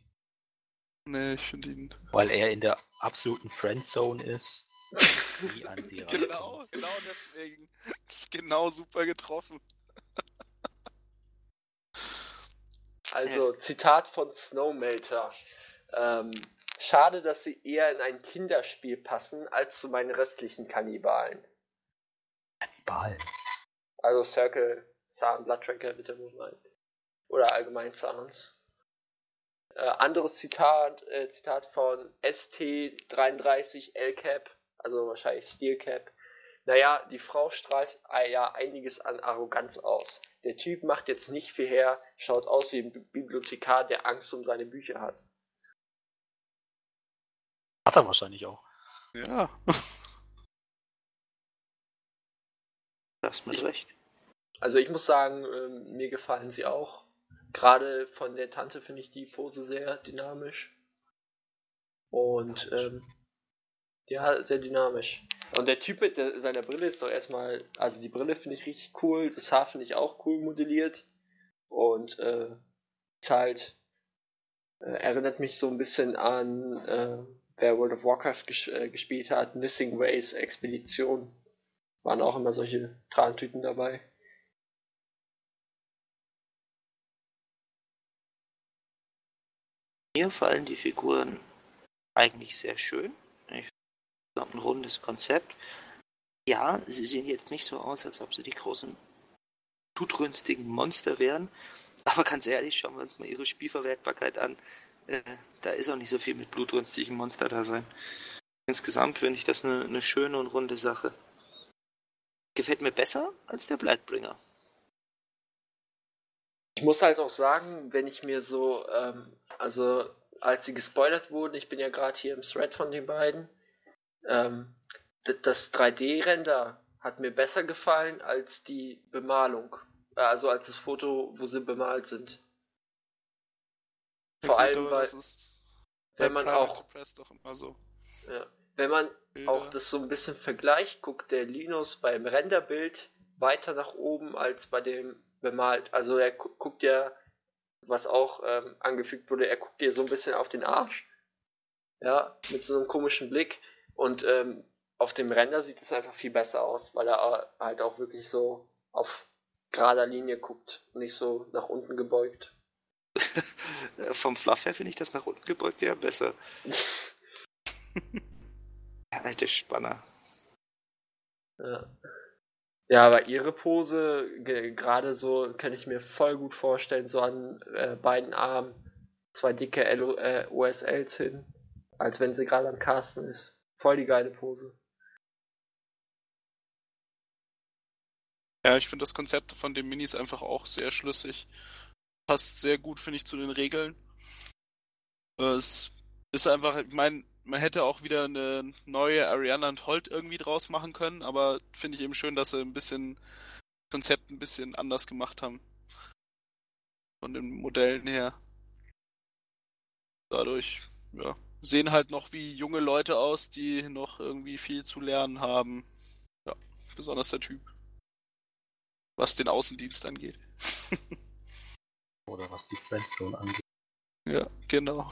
Nee, ich finde ihn. Weil er in der absoluten Friendzone ist. Nie an sie genau, rankommt. genau deswegen. Ist genau super getroffen. Also, Zitat von Snowmelter. Ähm, schade, dass sie eher in ein Kinderspiel passen, als zu meinen restlichen Kannibalen. Kannibalen? Also Circle, Zahn, Blood Tracker, bitte muss man. Oder allgemein Zahns. Äh, anderes Zitat, äh, Zitat von ST33 LCAP, also wahrscheinlich Steel Cap. Naja, die Frau strahlt äh, ja einiges an Arroganz aus. Der Typ macht jetzt nicht viel her, schaut aus wie ein Bibliothekar, der Angst um seine Bücher hat. Hat er wahrscheinlich auch. Ja. Das mit recht. Also ich muss sagen, äh, mir gefallen sie auch. Gerade von der Tante finde ich die Pose sehr dynamisch. Und ähm, ja, sehr dynamisch. Und der Typ mit der, seiner Brille ist doch erstmal, also die Brille finde ich richtig cool, das Haar finde ich auch cool modelliert. Und äh, ist halt, äh, erinnert mich so ein bisschen an, äh, wer World of Warcraft ges äh, gespielt hat, Missing Ways Expedition. Waren auch immer solche Trantüten dabei. Mir fallen die Figuren eigentlich sehr schön. Ich habe ein rundes Konzept. Ja, sie sehen jetzt nicht so aus, als ob sie die großen blutrünstigen Monster wären. Aber ganz ehrlich, schauen wir uns mal ihre Spielverwertbarkeit an. Äh, da ist auch nicht so viel mit blutrünstigen Monster da sein. Insgesamt finde ich das eine, eine schöne und runde Sache. Gefällt mir besser als der Blightbringer. Ich muss halt auch sagen, wenn ich mir so, ähm, also als sie gespoilert wurden, ich bin ja gerade hier im Thread von den beiden, ähm, das 3D-Render hat mir besser gefallen als die Bemalung. Äh, also als das Foto, wo sie bemalt sind. Vor allem, weil, wenn man Private auch, so. ja, wenn man Ja. auch das so ein bisschen vergleicht, guckt der Linus beim Renderbild weiter nach oben als bei dem bemalt. Also er gu guckt ja, was auch ähm, angefügt wurde, er guckt dir so ein bisschen auf den Arsch. Ja, mit so einem komischen Blick. Und ähm, auf dem Render sieht es einfach viel besser aus, weil er halt auch wirklich so auf gerader Linie guckt und nicht so nach unten gebeugt. Äh, Vom Fluff her finde ich das nach unten gebeugt ja besser. Der alte Spanner. Ja. Ja, aber ihre Pose, ge- gerade so, kann ich mir voll gut vorstellen, so an äh, beiden Armen zwei dicke LO, äh, OSLs hin, als wenn sie gerade am Casten ist. Voll die geile Pose. Ja, ich finde das Konzept von den Minis einfach auch sehr schlüssig. Passt sehr gut, finde ich, zu den Regeln. Äh, Es ist einfach, ich meine, man hätte auch wieder eine neue Ariana und Holt irgendwie draus machen können, aber finde ich eben schön, dass sie ein bisschen Konzept ein bisschen anders gemacht haben. Von den Modellen her. Dadurch, ja, sehen halt noch wie junge Leute aus, die noch irgendwie viel zu lernen haben. Ja, besonders der Typ. Was den Außendienst angeht. Oder was die Friendzone angeht. Ja, genau.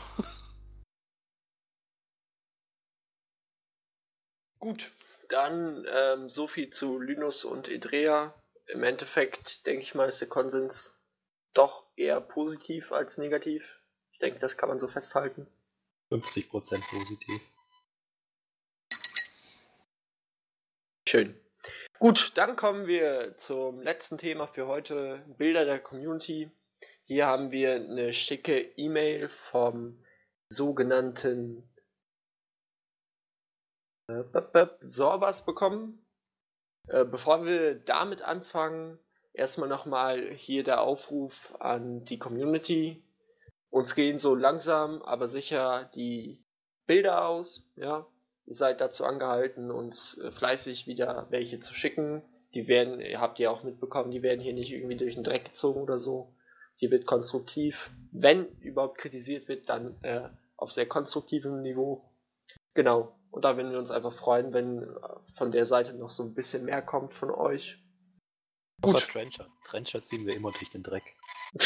Gut, dann ähm, so viel zu Linus und Edrea. Im Endeffekt denke ich mal, ist der Konsens doch eher positiv als negativ. Ich denke, das kann man so festhalten. 50% positiv. Schön. Gut, dann kommen wir zum letzten Thema für heute, Bilder der Community. Hier haben wir eine schicke E-Mail vom sogenannten äh, Sorbas bekommen. Äh, bevor wir damit anfangen, erstmal nochmal hier der Aufruf an die Community. uns gehen so langsam, aber sicher die Bilder aus, ja. Ihr seid dazu angehalten, uns äh, fleißig wieder welche zu schicken. Die werden, ihr habt ja auch mitbekommen, die werden hier nicht irgendwie durch den Dreck gezogen oder so. Hier wird konstruktiv, wenn überhaupt kritisiert wird, dann äh, auf sehr konstruktivem Niveau. Genau. Und da würden wir uns einfach freuen, wenn äh, von der Seite noch so ein bisschen mehr kommt von euch. Außer Trencher. Trencher ziehen wir immer durch den Dreck.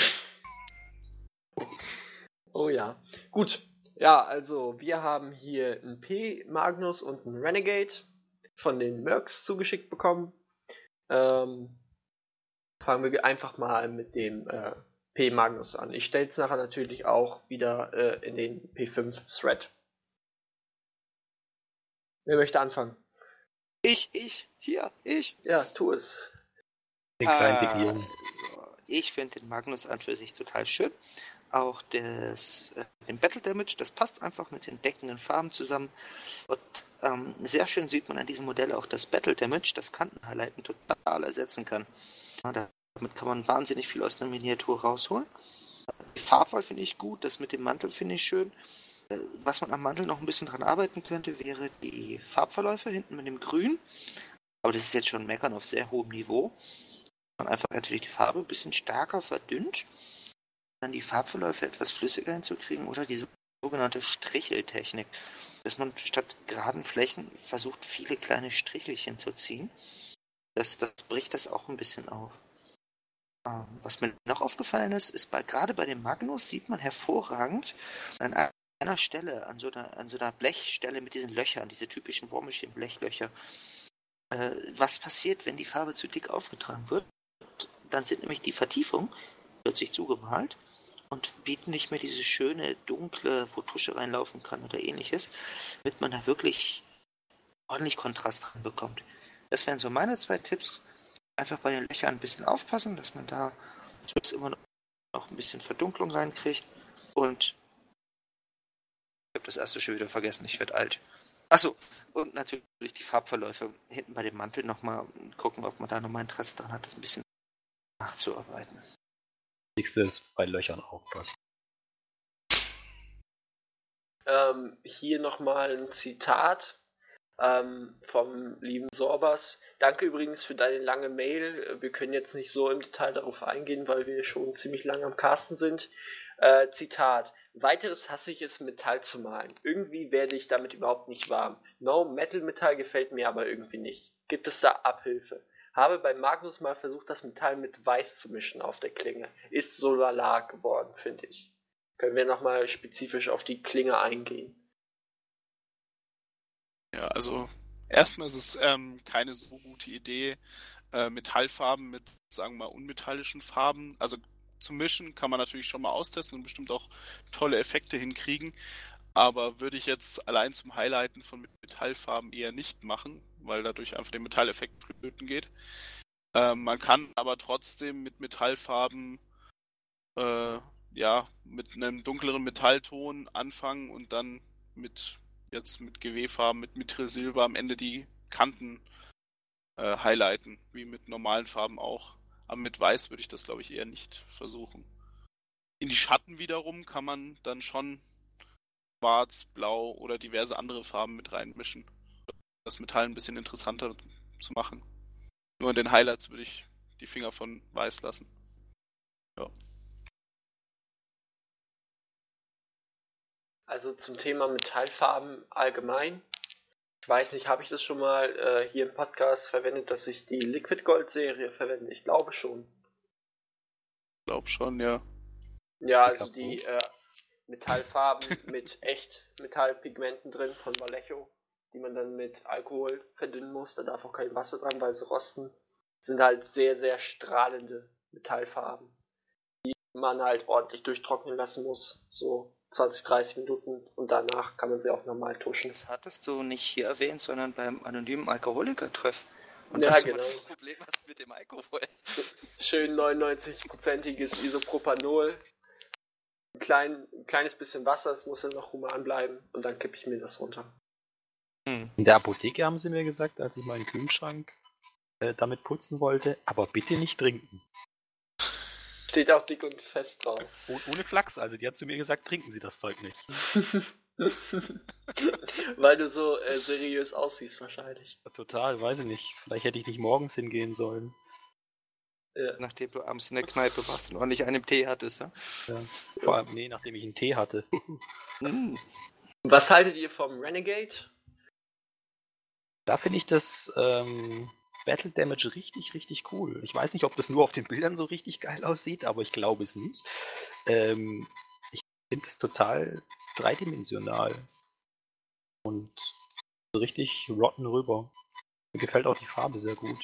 oh ja. Gut. Ja, also wir haben hier einen P Magnus und einen Renegade von den Mercs zugeschickt bekommen. Ähm, fangen wir einfach mal mit dem äh, P Magnus an. Ich stelle es nachher natürlich auch wieder äh, in den P5 Thread. Wer möchte anfangen? Ich, ich, hier, ich. Ja, tu es. Den kleinen. Also, ich finde den Magnus an für sich total schön. Auch das, äh, den Battle Damage, das passt einfach mit den deckenden Farben zusammen. Und ähm, sehr schön sieht man an diesem Modell auch das Battle Damage, das Kantenhighlighten total ersetzen kann. Ja, damit kann man wahnsinnig viel aus einer Miniatur rausholen. Die Farbwahl finde ich gut, das mit dem Mantel finde ich schön. Äh, was man am Mantel noch ein bisschen dran arbeiten könnte, wäre die Farbverläufe hinten mit dem Grün. Aber das ist jetzt schon Meckern auf sehr hohem Niveau man einfach natürlich die Farbe ein bisschen stärker verdünnt, dann die Farbverläufe etwas flüssiger hinzukriegen oder die sogenannte Stricheltechnik, dass man statt geraden Flächen versucht, viele kleine Strichelchen zu ziehen. Das, das bricht das auch ein bisschen auf. Ähm, was mir noch aufgefallen ist, ist bei, gerade bei dem Magnus sieht man hervorragend an einer Stelle, an so einer, an so einer Blechstelle mit diesen Löchern, diese typischen Bohrmaschinen-Blechlöcher, äh, was passiert, wenn die Farbe zu dick aufgetragen wird dann sind nämlich die Vertiefungen plötzlich zugemalt und bieten nicht mehr diese schöne, dunkle, wo Tusche reinlaufen kann oder ähnliches, damit man da wirklich ordentlich Kontrast dran bekommt. Das wären so meine zwei Tipps. Einfach bei den Löchern ein bisschen aufpassen, dass man da immer noch ein bisschen Verdunklung reinkriegt. Und habe das erste schon wieder vergessen, ich werde alt. Achso, und natürlich die Farbverläufe hinten bei dem Mantel nochmal gucken, ob man da nochmal Interesse dran hat, das ein bisschen nachzuarbeiten. Ist bei Löchern aufpassen. Ähm, hier nochmal ein Zitat ähm, vom lieben Sorbas. Danke übrigens für deine lange Mail. Wir können jetzt nicht so im Detail darauf eingehen, weil wir schon ziemlich lange am Casten sind. Äh, Zitat. Weiteres hasse ich es, Metall zu malen. Irgendwie werde ich damit überhaupt nicht warm. No, Metal Metall gefällt mir aber irgendwie nicht. Gibt es da Abhilfe? Habe bei Magnus mal versucht, das Metall mit Weiß zu mischen auf der Klinge. Ist so lala geworden, finde ich. Können wir nochmal spezifisch auf die Klinge eingehen? Ja, also erstmal ist es ähm, keine so gute Idee, äh, Metallfarben mit, sagen wir mal, unmetallischen Farben, also zu mischen, kann man natürlich schon mal austesten und bestimmt auch tolle Effekte hinkriegen. Aber würde ich jetzt allein zum Highlighten von Metallfarben eher nicht machen, weil dadurch einfach der Metalleffekt flöten geht. Ähm, man kann aber trotzdem mit Metallfarben äh, ja mit einem dunkleren Metallton anfangen und dann mit jetzt mit GW-Farben, mit Mithril am Ende die Kanten äh, highlighten, wie mit normalen Farben auch. Aber mit Weiß würde ich das, glaube ich, eher nicht versuchen. In die Schatten wiederum kann man dann schon Schwarz, Blau oder diverse andere Farben mit reinmischen das Metall ein bisschen interessanter zu machen. Nur in den Highlights würde ich die Finger von weiß lassen. Ja. Also zum Thema Metallfarben allgemein. Ich weiß nicht, habe ich das schon mal äh, hier im Podcast verwendet, dass ich die Liquid Gold Serie verwende? Ich glaube schon. Ich glaube schon, ja. Ja, also die äh, Metallfarben mit echt Metallpigmenten drin von Vallejo die man dann mit Alkohol verdünnen muss. Da darf auch kein Wasser dran, weil sie rosten. Das sind halt sehr, sehr strahlende Metallfarben, die man halt ordentlich durchtrocknen lassen muss. So 20, 30 Minuten und danach kann man sie auch normal tuschen. Das hattest du nicht hier erwähnt, sondern beim anonymen Alkoholiker-Treff. Und ja, genau. das Problem hast mit dem Alkohol. Schön 99-prozentiges Isopropanol. Ein, klein, ein kleines bisschen Wasser, es muss ja noch human bleiben und dann kippe ich mir das runter. Hm. In der Apotheke haben sie mir gesagt, als ich meinen Kühlschrank äh, damit putzen wollte, aber bitte nicht trinken. Steht auch dick und fest drauf. Oh, ohne Flachs, also die hat zu mir gesagt, trinken Sie das Zeug nicht. Weil du so äh, seriös aussiehst wahrscheinlich. Total, weiß ich nicht. Vielleicht hätte ich nicht morgens hingehen sollen. Ja. Nachdem du abends in der Kneipe warst und ordentlich einen Tee hattest, ne? Ja. Vor allem, nee, nachdem ich einen Tee hatte. Mm. Was haltet ihr vom Renegade? Da finde ich das ähm, Battle Damage richtig, richtig cool. Ich weiß nicht, ob das nur auf den Bildern so richtig geil aussieht, aber ich glaube es nicht. Ähm, ich finde es total dreidimensional. Und so richtig rotten rüber. Mir gefällt auch die Farbe sehr gut.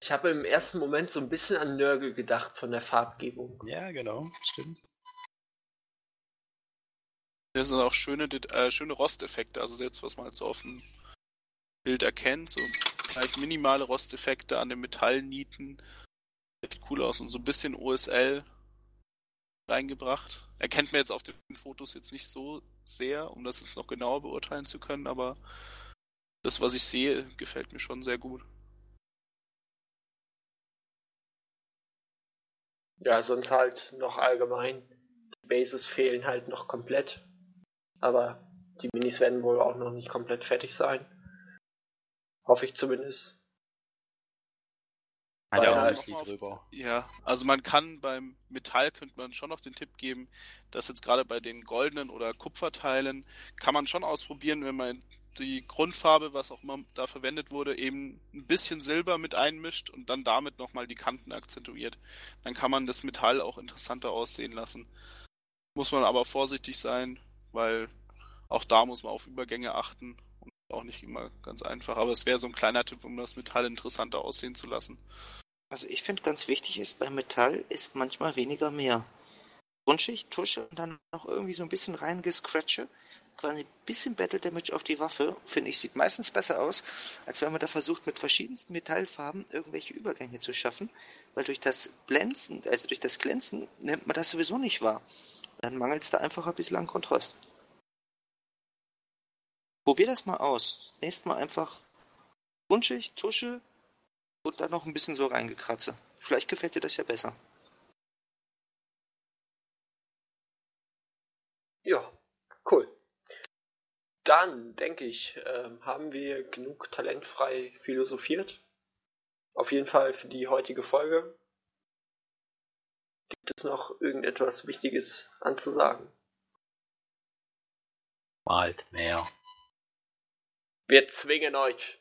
Ich habe im ersten Moment so ein bisschen an Nörgel gedacht von der Farbgebung. Ja, genau, stimmt. Das sind auch schöne, äh, schöne Rosteffekte. Also jetzt, was man halt so auf dem Bild erkennt, so gleich minimale Rosteffekte an den Metallnieten. Sieht cool aus und so ein bisschen OSL reingebracht. Erkennt man jetzt auf den Fotos jetzt nicht so sehr, um das jetzt noch genauer beurteilen zu können, aber das, was ich sehe, gefällt mir schon sehr gut. Ja, sonst halt noch allgemein. Die Bases fehlen halt noch komplett. Aber die Minis werden wohl auch noch nicht komplett fertig sein. Hoffe ich zumindest. Ja, auf-. Ja, also man kann beim Metall könnte man schon noch den Tipp geben, dass jetzt gerade bei den goldenen oder Kupferteilen kann man schon ausprobieren, wenn man die Grundfarbe, was auch immer da verwendet wurde, eben ein bisschen Silber mit einmischt und dann damit nochmal die Kanten akzentuiert. Dann kann man das Metall auch interessanter aussehen lassen. Muss man aber vorsichtig sein, weil auch da muss man auf Übergänge achten auch nicht immer ganz einfach. Aber es wäre so ein kleiner Tipp, um das Metall interessanter aussehen zu lassen. Also ich finde ganz wichtig ist, bei Metall ist manchmal weniger mehr. Grundschicht, Tusche und dann noch irgendwie so ein bisschen reingescratche. Quasi ein bisschen Battle Damage auf die Waffe, finde ich, sieht meistens besser aus, als wenn man da versucht, mit verschiedensten Metallfarben irgendwelche Übergänge zu schaffen, weil durch das Blenden, also durch das Glänzen, nimmt man das sowieso nicht wahr. Dann mangelt es da einfach ein bisschen an Kontrast. Probier das mal aus. Nächstes Mal einfach Grundschicht, Tusche, und dann noch ein bisschen so reingekratze. Vielleicht gefällt dir das ja besser. Ja, cool. Dann denke ich, ähm, haben wir genug talentfrei philosophiert. Auf jeden Fall für die heutige Folge. Gibt es noch irgendetwas Wichtiges anzusagen? Malt mehr. Wir zwingen euch.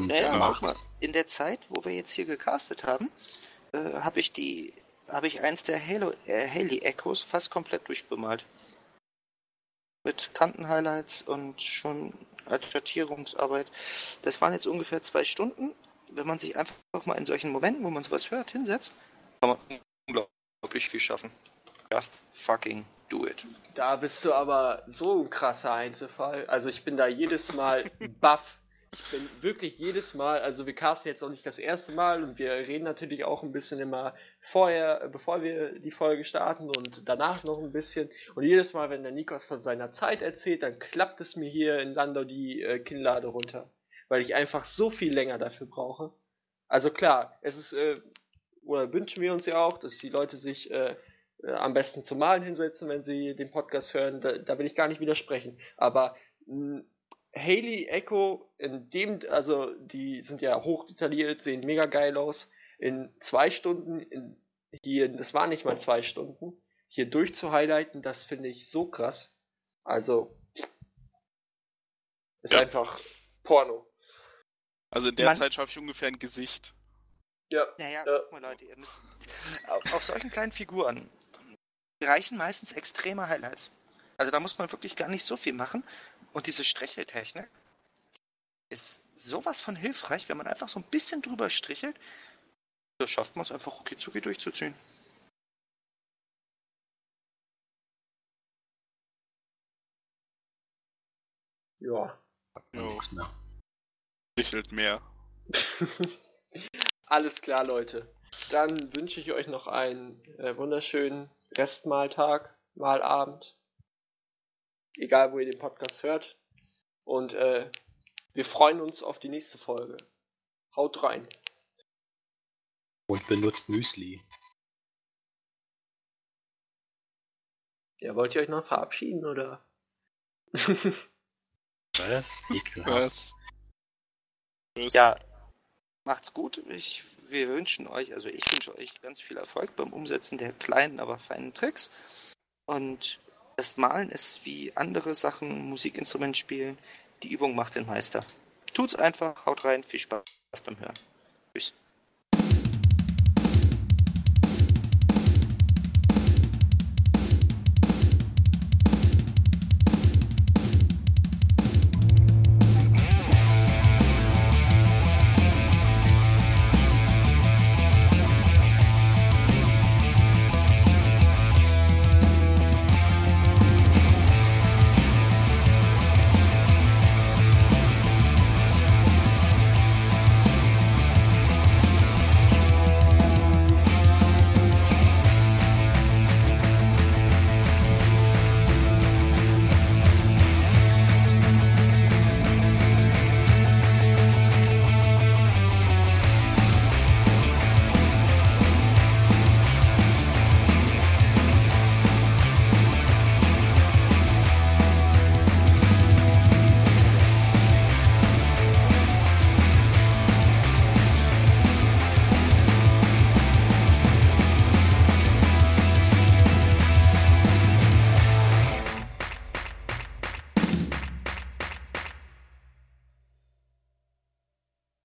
Naja, mal, in der Zeit, wo wir jetzt hier gecastet haben, äh, habe ich die, habe ich eins der Halo, äh, Haley Echos fast komplett durchbemalt. Mit Kantenhighlights und schon Adjustierungsarbeit. Das waren jetzt ungefähr zwei Stunden. Wenn man sich einfach mal in solchen Momenten, wo man sowas hört, hinsetzt, kann man unglaublich viel schaffen. Just fucking do it. Da bist du aber so ein krasser Einzelfall. Also ich bin da jedes Mal baff. Ich bin wirklich jedes Mal, also wir casten jetzt auch nicht das erste Mal und wir reden natürlich auch ein bisschen immer vorher, äh, bevor wir die Folge starten und danach noch ein bisschen. Und jedes Mal, wenn der Nikos von seiner Zeit erzählt, dann klappt es mir hier in Landau die äh, Kinnlade runter. Weil ich einfach so viel länger dafür brauche. Also klar, es ist, äh, oder wünschen wir uns ja auch, dass die Leute sich äh, äh, am besten zum Malen hinsetzen, wenn sie den Podcast hören. Da, da will ich gar nicht widersprechen. Aber mh, Haley Echo, in dem, also die sind ja hochdetailliert, sehen mega geil aus. In zwei Stunden, in, hier, das waren nicht mal zwei Stunden, hier durchzuhighlighten, das finde ich so krass. Also, ist Ja. einfach Porno. Also in der Man- Zeit schaffe ich ungefähr ein Gesicht. Ja, Naja, Ja. guck mal Leute, ihr müsst, auf, auf solchen kleinen Figuren reichen meistens extreme Highlights. Also da muss man wirklich gar nicht so viel machen. Und diese Stricheltechnik ist sowas von hilfreich, wenn man einfach so ein bisschen drüber strichelt. Da schafft man es einfach rucki durchzuziehen. ja. Jo. nichts mehr. Stichelt mehr. Alles klar, Leute. Dann wünsche ich euch noch einen äh, wunderschönen Restmahltag, Mahlabend, egal wo ihr den Podcast hört. Und äh, wir freuen uns auf die nächste Folge. Haut rein. Und benutzt Müsli. Ja, wollt ihr euch noch verabschieden oder? Was? Was? Ja macht's gut. Ich, wir wünschen euch, also ich wünsche euch ganz viel Erfolg beim Umsetzen der kleinen, aber feinen Tricks. Und das Malen ist wie andere Sachen, Musikinstrument spielen. Die Übung macht den Meister. Tut's einfach, haut rein, viel Spaß beim Hören. Tschüss.